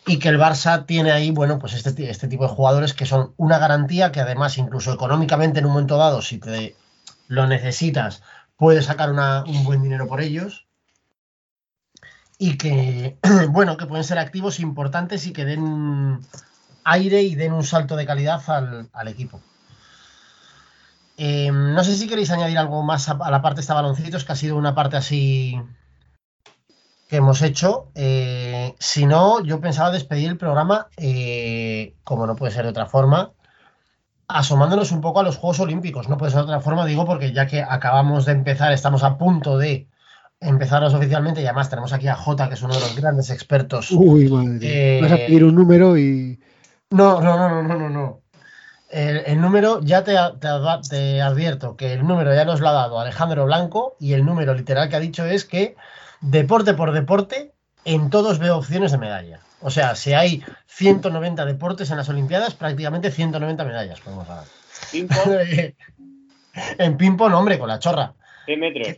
Y que el Barça tiene ahí, bueno, pues este, este tipo de jugadores que son una garantía que además, incluso económicamente en un momento dado, si te lo necesitas, puedes sacar un buen dinero por ellos. Y que, bueno, que pueden ser activos importantes y que den aire y den un salto de calidad al, equipo. Em, no sé si queréis añadir algo más a, la parte de esta baloncitos, que ha sido una parte así que hemos hecho. Eh, si no, yo pensaba despedir el programa, eh, como no puede ser de otra forma, asomándonos un poco a los Juegos Olímpicos. No puede ser de otra forma, digo, porque ya que acabamos de empezar, estamos a punto de empezarlos oficialmente y además tenemos aquí a Jota, que es uno de los grandes expertos. Uy, madre. Vas a pedir un número y no, no, no, no, no, no. El, número, ya te, te, advierto que el número ya nos lo ha dado Alejandro Blanco y el número literal que ha dicho es que deporte por deporte, en todos veo opciones de medalla. O sea, si hay 190 deportes en las Olimpiadas, prácticamente 190 medallas podemos ganar. en ping-pong, hombre, con la chorra. ¿Qué metros?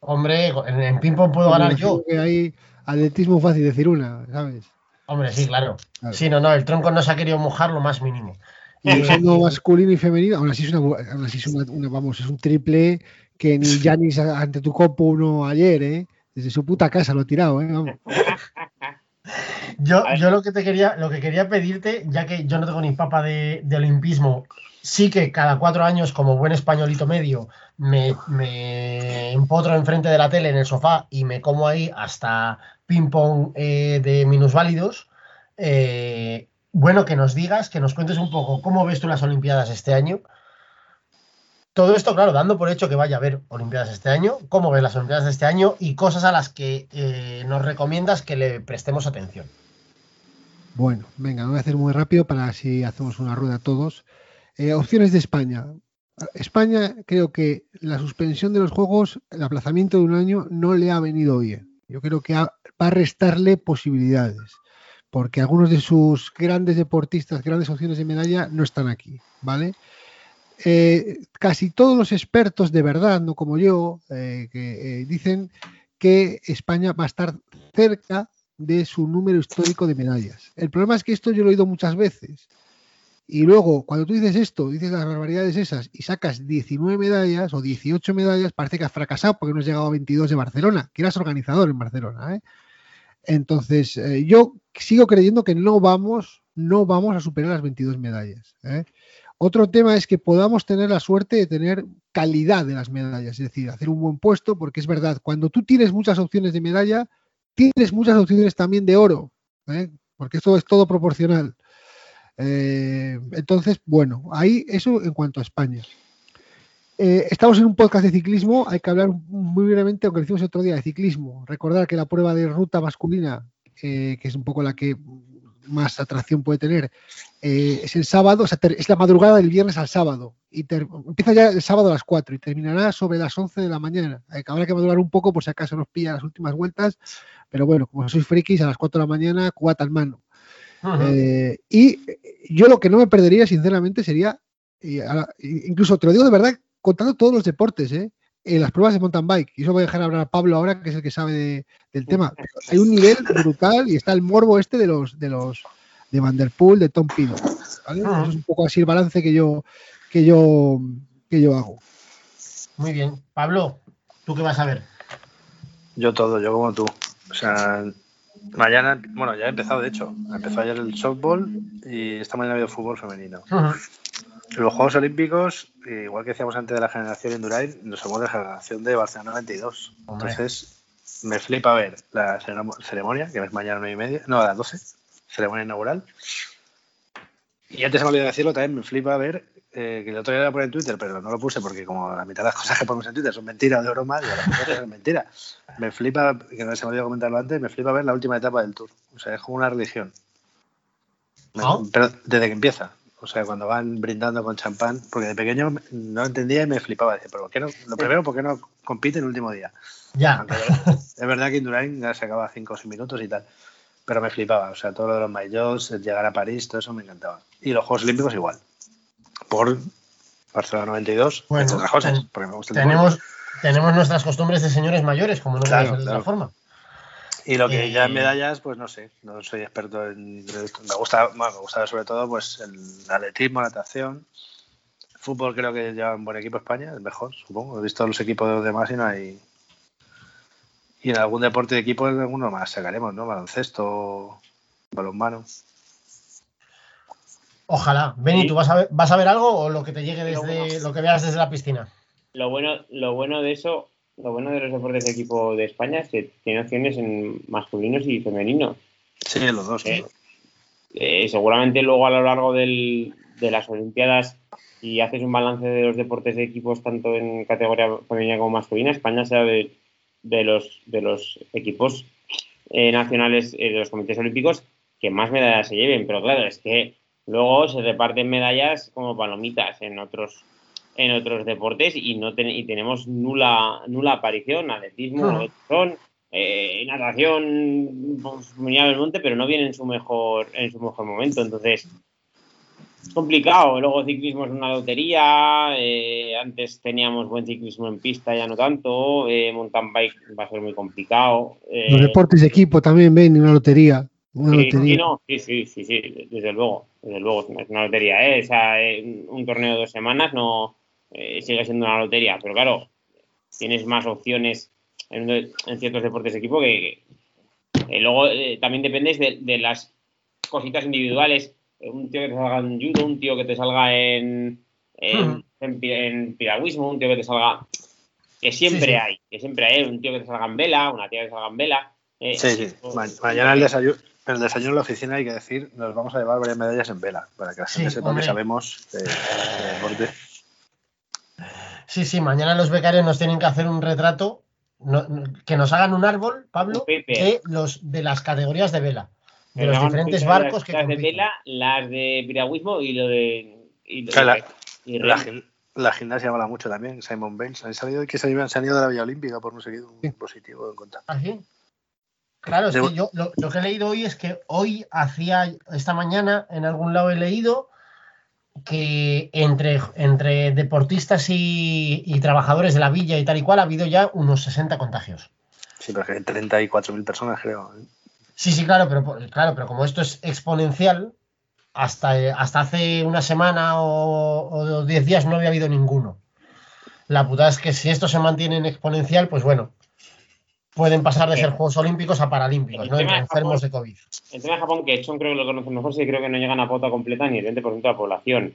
Hombre, en, en ping-pong puedo ganar yo. hay atletismo fácil decir una, ¿sabes? Hombre, sí, claro. Sí, no, no, el tronco no se ha querido mojar lo más mínimo. Y siendo masculino y femenino, aún así es una, así es una, vamos, es un triple que ni Janis ante tu copo uno ayer, ¿eh? Desde su puta casa lo ha tirado, ¿eh? Yo, yo lo que te quería, lo que quería pedirte, ya que yo no tengo ni papa de, olimpismo, sí que cada cuatro años, como buen españolito medio, me, me empotro enfrente de la tele en el sofá y me como ahí hasta ping-pong eh, de minusválidos. Eh, bueno, que nos digas, que nos cuentes un poco cómo ves tú las Olimpiadas este año. Todo esto, claro, dando por hecho que vaya a haber Olimpiadas este año, cómo ves las Olimpiadas de este año y cosas a las que eh, nos recomiendas que le prestemos atención. Bueno, venga, voy a hacer muy rápido para así hacemos una rueda todos. opciones de España. España, creo que la suspensión de los Juegos, el aplazamiento de un año, no le ha venido bien. Yo creo que va a restarle posibilidades, porque algunos de sus grandes deportistas, grandes opciones de medalla, no están aquí, ¿vale? Eh, casi todos los expertos de verdad, no como yo, eh, que, eh, dicen que España va a estar cerca de su número histórico de medallas. El problema es que esto yo lo he oído muchas veces y luego, cuando tú dices esto, dices las barbaridades esas y sacas 19 medallas o 18 medallas, parece que has fracasado porque no has llegado a 22 de Barcelona, que eras organizador en Barcelona. Entonces, yo sigo creyendo que no vamos, no vamos a superar las 22 medallas. Otro tema es que podamos tener la suerte de tener calidad de las medallas, es decir, hacer un buen puesto, porque es verdad, cuando tú tienes muchas opciones de medalla, tienes muchas opciones también de oro, porque esto es todo proporcional. Eh, entonces, bueno, ahí eso en cuanto a España. Eh, estamos en un podcast de ciclismo, hay que hablar muy brevemente, aunque decimos otro día, de ciclismo. Recordar que la prueba de ruta masculina, eh, que es un poco la que más atracción puede tener, es el sábado, o sea, es la madrugada del viernes al sábado. Y empieza ya el sábado a las 4 y terminará sobre las 11 de la mañana. habrá que madurar un poco por si acaso nos pilla las últimas vueltas, pero bueno, como sois frikis, a las 4 de la mañana, cuata en mano. Eh, y yo lo que no me perdería, sinceramente, sería, incluso te lo digo de verdad, contando todos los deportes, ¿eh? en las pruebas de mountain bike. Y eso voy a dejar hablar a Pablo ahora, que es el que sabe del tema. Hay un nivel brutal y está el morbo este de los de los de Vanderpool, de Tom Pino. Eso es un poco así el balance que yo que yo que yo hago. Muy bien, Pablo, ¿tú qué vas a ver? Yo todo, yo como tú. O sea, Mañana, bueno, ya ha empezado, de hecho. Empezó ayer el softball y esta mañana ha habido fútbol femenino. Los Juegos Olímpicos, igual que decíamos antes de la generación Indurain, nos somos de la generación de Barcelona 92. Entonces, me flipa ver la ceremonia, que es mañana a 9 y media, no, a las 12, ceremonia inaugural. Y antes se me olvidó decirlo, también me flipa ver eh, que el otro día lo pone en Twitter, pero no lo puse porque como la mitad de las cosas que ponemos en Twitter son mentiras o de broma, digo, las cosas son mentiras. Me flipa, que no se me olvidó comentarlo antes, me flipa ver la última etapa del Tour. O sea, es como una religión. ¿Ah? Pero desde que empieza. O sea, cuando van brindando con champán, porque de pequeño no entendía y me flipaba. Decía, pero ¿por qué no? Lo primero, ¿por qué no compite el último día? Ya. es verdad que Indurain ya se acaba 5 o 6 minutos y tal. Pero me flipaba. O sea, todo lo de los Mayos, llegar a París, todo eso me encantaba. Y los Juegos Olímpicos igual. por Barcelona 92, Bueno, otras cosas, ten- porque me gusta el deporte. Tenemos, tenemos nuestras costumbres de señores mayores, como no Claro, de otra forma. Y lo que Eh, ya en medallas, pues no sé, no soy experto en. Me gusta, bueno, me gusta sobre todo pues el atletismo, natación. Fútbol creo que lleva un buen equipo España, el mejor, supongo. He visto los equipos de los demás y no hay. Y en algún deporte de equipo alguno más sacaremos, ¿no? Baloncesto, balonmano. Ojalá. Benny. ¿tú vas a, ver, vas a ver algo o lo que te llegue desde bueno. lo que veas desde la piscina? Lo bueno, lo bueno de eso, lo bueno de los deportes de equipo de España es que tiene opciones en masculinos y femeninos. Sí, los dos. Sí. ¿no? Eh, seguramente luego a lo largo del- de las Olimpiadas, si haces un balance de los deportes de equipos tanto en categoría femenina como masculina, España será de, de los, de los equipos eh, nacionales eh, de los comités olímpicos que más medallas se lleven. Pero claro, es que luego se reparten medallas como palomitas en otros en otros deportes y no ten- y tenemos nula nula aparición atletismo Ujú. natación, eh, natación pues, del monte pero no viene en su mejor en su mejor momento entonces es complicado luego ciclismo es una lotería eh, antes teníamos buen ciclismo en pista ya no tanto eh, mountain bike va a ser muy complicado eh, Los deportes de equipo también ven una lotería. Una Sí, lotería. sí, no, sí, sí, sí, sí, desde luego, desde luego, es una lotería, ¿eh? O sea, un torneo de dos semanas no eh, sigue siendo una lotería, pero claro, tienes más opciones en, en ciertos deportes de equipo que, que- luego eh, también dependes de, de las cositas individuales, un tío que te salga en judo, un tío que te salga en, en, piragüismo, un tío que te salga, que siempre Sí, sí. hay, que siempre hay, un tío que te salga en vela, una tía que te salga en vela. eh, Sí, sí. Ma- mañana el desayuno, el desayuno en la oficina hay que decir, nos vamos a llevar varias medallas en vela, para que la gente Sí, sepa hombre. que sabemos de, de deporte. Sí, sí, mañana los becarios nos tienen que hacer un retrato, no- que nos hagan un árbol, Pablo, de, los, de las categorías de vela, de los diferentes barcos las, que las de vela, las de piragüismo y lo de. Y lo Claro, de- y La, la gimnasia mola mucho también, Simon Baines. Han salido que se han, se han ido de la Vía Olímpica por no seguir un Sí. positivo en contra. ¿Ah, sí? Claro, es que yo lo, lo que he leído hoy es que hoy hacía, esta mañana en algún lado he leído que entre, entre deportistas y, y trabajadores de la villa y tal y cual ha habido ya unos 60 contagios. Sí, pero que hay 34.000 personas, creo. ¿eh? Sí, sí, claro, pero claro, pero como esto es exponencial, hasta, eh, hasta hace una semana o, o 10 días no había habido ninguno. La putada es que si esto se mantiene en exponencial, pues bueno, pueden pasar de ser Juegos Olímpicos a Paralímpicos, El ¿no? tema Entre de enfermos Japón- de COVID. El tema de Japón, que Echon creo que lo conoce mejor, sí creo que no llegan a pauta completa ni el 20% de la población.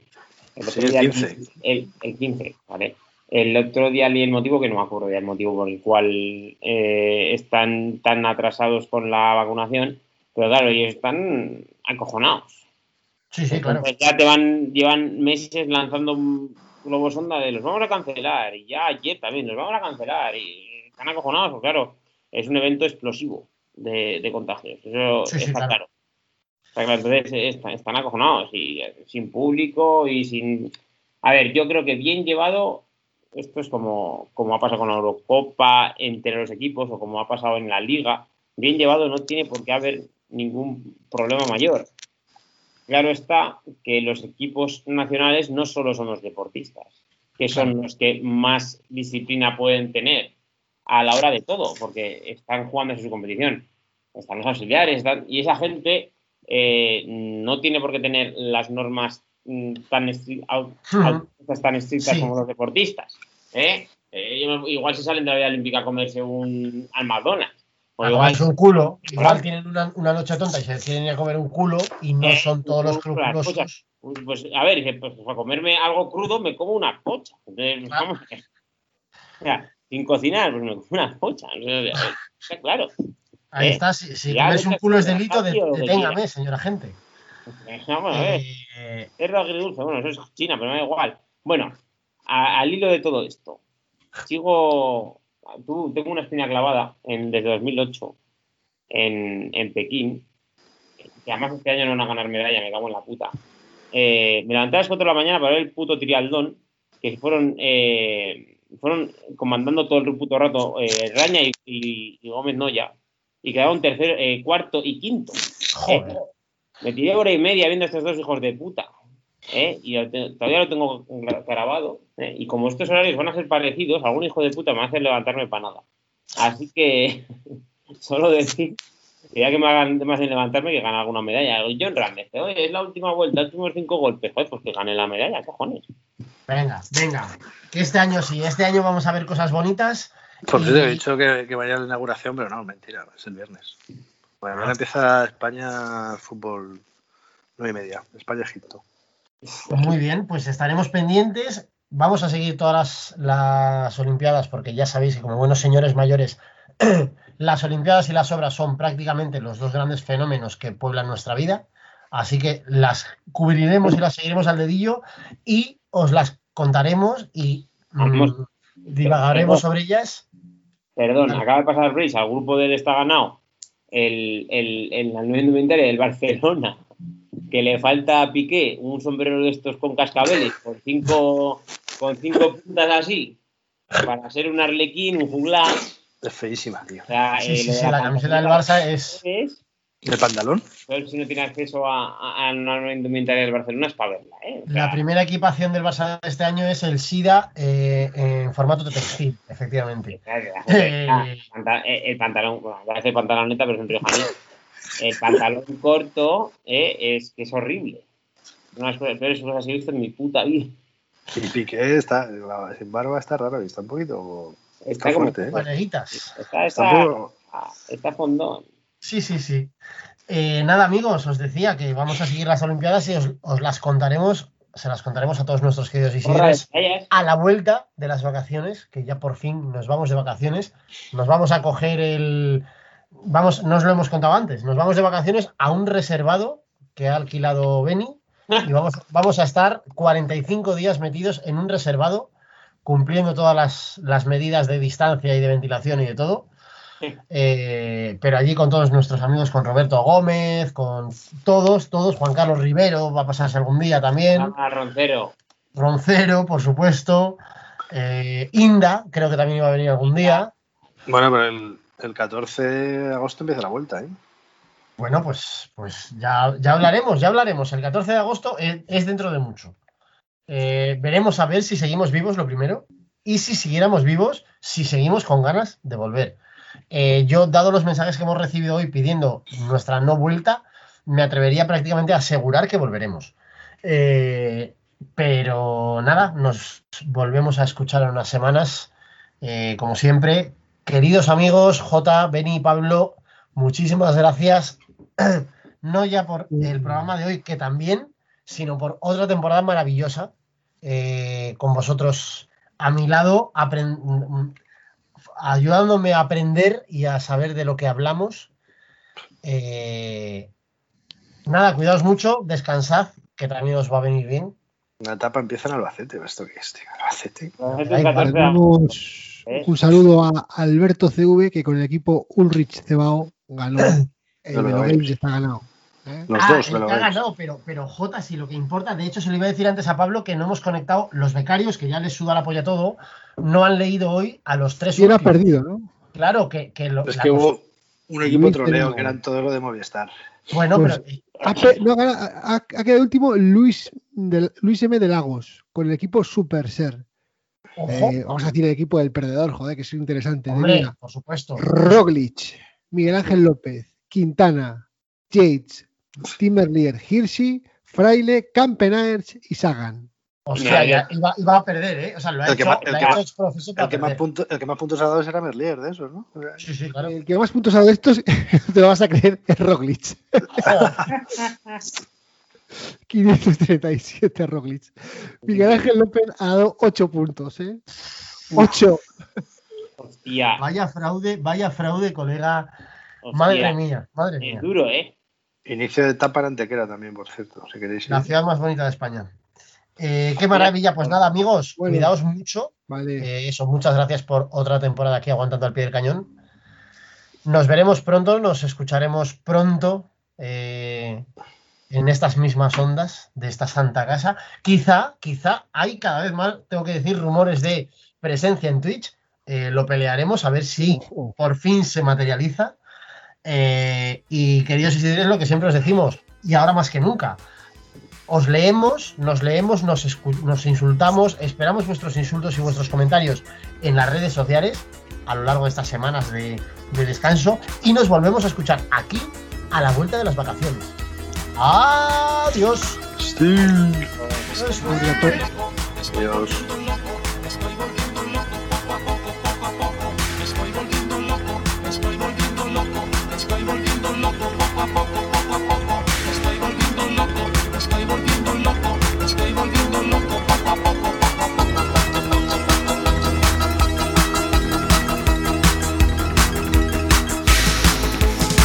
El, Sí, el día- 15. El, el 15, ¿vale? El otro día leí el motivo, que no me acuerdo ya el motivo por el cual eh, están tan atrasados con la vacunación, pero claro, ellos están acojonados. Sí, sí, claro. Entonces ya te van, llevan meses lanzando un globo sonda de los vamos a cancelar, y ya ayer también los vamos a cancelar, y están acojonados, porque claro, es un evento explosivo de, de contagios. Eso Sí, sí, está claro. claro. Claro, entonces están, están acojonados y eh, sin público y sin. A ver, yo creo que bien llevado, esto es como, como ha pasado con la Eurocopa entre los equipos o como ha pasado en la Liga. Bien llevado no tiene por qué haber ningún problema mayor. Claro está que los equipos nacionales no solo son los deportistas, que son los que más disciplina pueden tener a la hora de todo, porque están jugando en su competición. Están los auxiliares, están- y esa gente eh, no tiene por qué tener las normas tan, estri- au- Ujú. autoridades tan estrictas Sí. como los deportistas. ¿eh? Eh, igual si salen de la vida olímpica a comerse un al McDonald's. O igual un culo, igual tienen una, una noche tonta y se quieren ir a comer un culo y no Eh, son todos los las escrupulosos. Uy, Pues a ver, dice, pues para comerme algo crudo me como una pocha. Entonces, pues, Claro. vamos a ver. O sea, sin cocinar, pues me como una pocha. Claro. Ahí está, si, si ya comerse un culo es de delito, de- deténgame, señora gente. Vamos a ver. Eh, Cerdo agridulce, bueno, eso es China, pero me da igual. Bueno, a- al hilo de todo esto, sigo. Tú, tengo una espina clavada en, desde 2008 en, en Pekín, que además este año no van a ganar medalla, me cago en la puta. Eh, me levanté a las 4 de la mañana para ver el puto trialdón, que fueron, eh, fueron comandando todo el puto rato eh, Raña y, y- y Gómez Noya, y quedaron tercero, eh, cuarto y quinto. joder. Me tiré hora y media viendo a estos dos hijos de puta. ¿eh? y lo te- todavía lo tengo gra- grabado. ¿eh? Y como estos horarios van a ser parecidos, algún hijo de puta me va a hacer levantarme para nada. Así que solo decir que ya que me hagan más en levantarme que ganar alguna medalla. John Ramírez, oye, es la última vuelta, últimos cinco golpes, joder, pues que gane la medalla, cojones. Venga, venga. Que este año sí, este año vamos a ver cosas bonitas. Por Y- cierto, he dicho que, que vaya a la inauguración, pero no, mentira, es el viernes. Bueno, ahora empieza España fútbol nueve y media, España-Egipto. Muy bien, pues estaremos pendientes. Vamos a seguir todas las, las Olimpiadas porque ya sabéis que como buenos señores mayores, las Olimpiadas y las obras son prácticamente los dos grandes fenómenos que pueblan nuestra vida. Así que las cubriremos y las seguiremos al dedillo y os las contaremos y mm, Vamos. divagaremos sobre ellas. Perdón, acaba de pasar Reis, al grupo del está ganado el, el, el, la nueva indumentaria del Barcelona, que le falta a Piqué un sombrero de estos con cascabeles, con cinco, con cinco puntas así, para ser un arlequín, un juglar. Es feísima, tío. O sea, Sí, sí, lo de sí, la camiseta del Barça es... es- ¿El pantalón? pero si no tiene acceso a, a, a una indumentaria del Barcelona es para verla, ¿eh? O sea, La primera equipación del Barça de este año es el SIDA eh, en formato de textil, efectivamente. Eh, eh, el pantalón, bueno, parece pantaloneta, pero es un riojaní. El pantalón corto eh, es que es horrible. Una de las cosas- peores cosas que he visto en mi puta vida. Y Piqué está, sin barba está raro y está un poquito... Está, Está como. fuerte, ¿eh? Está, está, está fondón. Sí, sí, sí. Eh, nada, amigos, os decía que vamos a seguir las Olimpiadas y os, os las contaremos, se las contaremos a todos nuestros queridos medallas. a la vuelta de las vacaciones, que ya por fin nos vamos de vacaciones. Nos vamos a coger el. Vamos, no os lo hemos contado antes, nos vamos de vacaciones a un reservado que ha alquilado Beni y vamos, vamos a estar 45 días metidos en un reservado, cumpliendo todas las, las medidas de distancia y de ventilación y de todo. Eh, pero allí con todos nuestros amigos, con Roberto Gómez, con todos, todos, Juan Carlos Rivero va a pasarse algún día también. Ah, Roncero. Roncero, por supuesto. eh, Inda, creo que también iba a venir algún día. Bueno, pero el, el 14 de agosto empieza la vuelta, ¿eh? Bueno, pues, pues ya, ya hablaremos, ya hablaremos. El 14 de agosto es, es dentro de mucho. Eh, veremos a ver si seguimos vivos lo primero y si siguiéramos vivos, si seguimos con ganas de volver. Eh, yo, dado los mensajes que hemos recibido hoy pidiendo nuestra no vuelta, me atrevería prácticamente a asegurar que volveremos. Eh, pero nada, nos volvemos a escuchar en unas semanas. Eh, como siempre, queridos amigos, J, Beni y Pablo, muchísimas gracias. No ya por el programa de hoy, que también, sino por otra temporada maravillosa con vosotros a mi lado, ayudándome a aprender y a saber de lo que hablamos. Eh, nada, cuidaos mucho, descansad, que también os va a venir bien. Una etapa empieza en Albacete, ¿esto qué es, tío? Albacete. Roncero Ay, el 14 de Mandamos ¿Eh? un saludo a Alberto CV, que con el equipo Ulrich Cebao ganó el No lo está ganado. ¿Eh? Los Ah, dos, me lo ha ganado, pero, pero J, sí, lo que importa, de hecho se lo iba a decir antes a Pablo que no hemos conectado, los becarios, que ya les suda la polla todo, no han leído hoy a los tres ¿Quién ha últimos. perdido, no? Claro que, que lo- Es que cosa- hubo un equipo troleo que eran todo lo de Movistar. Bueno, Pues- pero Ha, no, ha, quedado último Luis, del- Luis M. de Lagos, con el equipo Super Ser. Eh, vamos a decir el equipo del perdedor, joder, que es interesante. hombre, por supuesto. Roglic, Miguel Ángel López, Quintana, Yates, Timmerlier, Hirschi, Fraile, Campenaerts y Sagan. Hostia, ya iba, iba a perder, ¿eh? O sea, lo ha El que hecho, el ha que hecho El para que, más el que más puntos ha dado era Merlier de esos, ¿no? Sí, sí, claro. El que más puntos ha dado de estos, te lo vas a creer, es Roglic. Joder, 537 Roglic. Miguel Ángel López ha dado 8 puntos, ¿eh? 8. Hostia, vaya fraude, vaya fraude, colega. hostia. Madre mía, madre Es mía. duro, ¿eh? Inicio de etapa en Antequera también, por cierto, si queréis. ir. La ciudad más bonita de España. Eh, qué maravilla. Pues nada, amigos, Bueno. cuidaos mucho. Vale. Eh, eso, muchas gracias por otra temporada aquí aguantando al pie del cañón. Nos veremos pronto, nos escucharemos pronto eh, en estas mismas ondas de esta santa casa. Quizá, quizá hay cada vez más, tengo que decir, rumores de presencia en Twitch. Eh, lo pelearemos a ver si por fin se materializa. Eh, y queridos y seguidores, lo que siempre os decimos, y ahora más que nunca, os leemos, nos leemos, nos, insultamos, esperamos vuestros insultos y vuestros comentarios en las redes sociales a lo largo de estas semanas de, de descanso y nos volvemos a escuchar aquí a la vuelta de las vacaciones. Adiós. Sí. Adiós. Obligatorio. Adiós.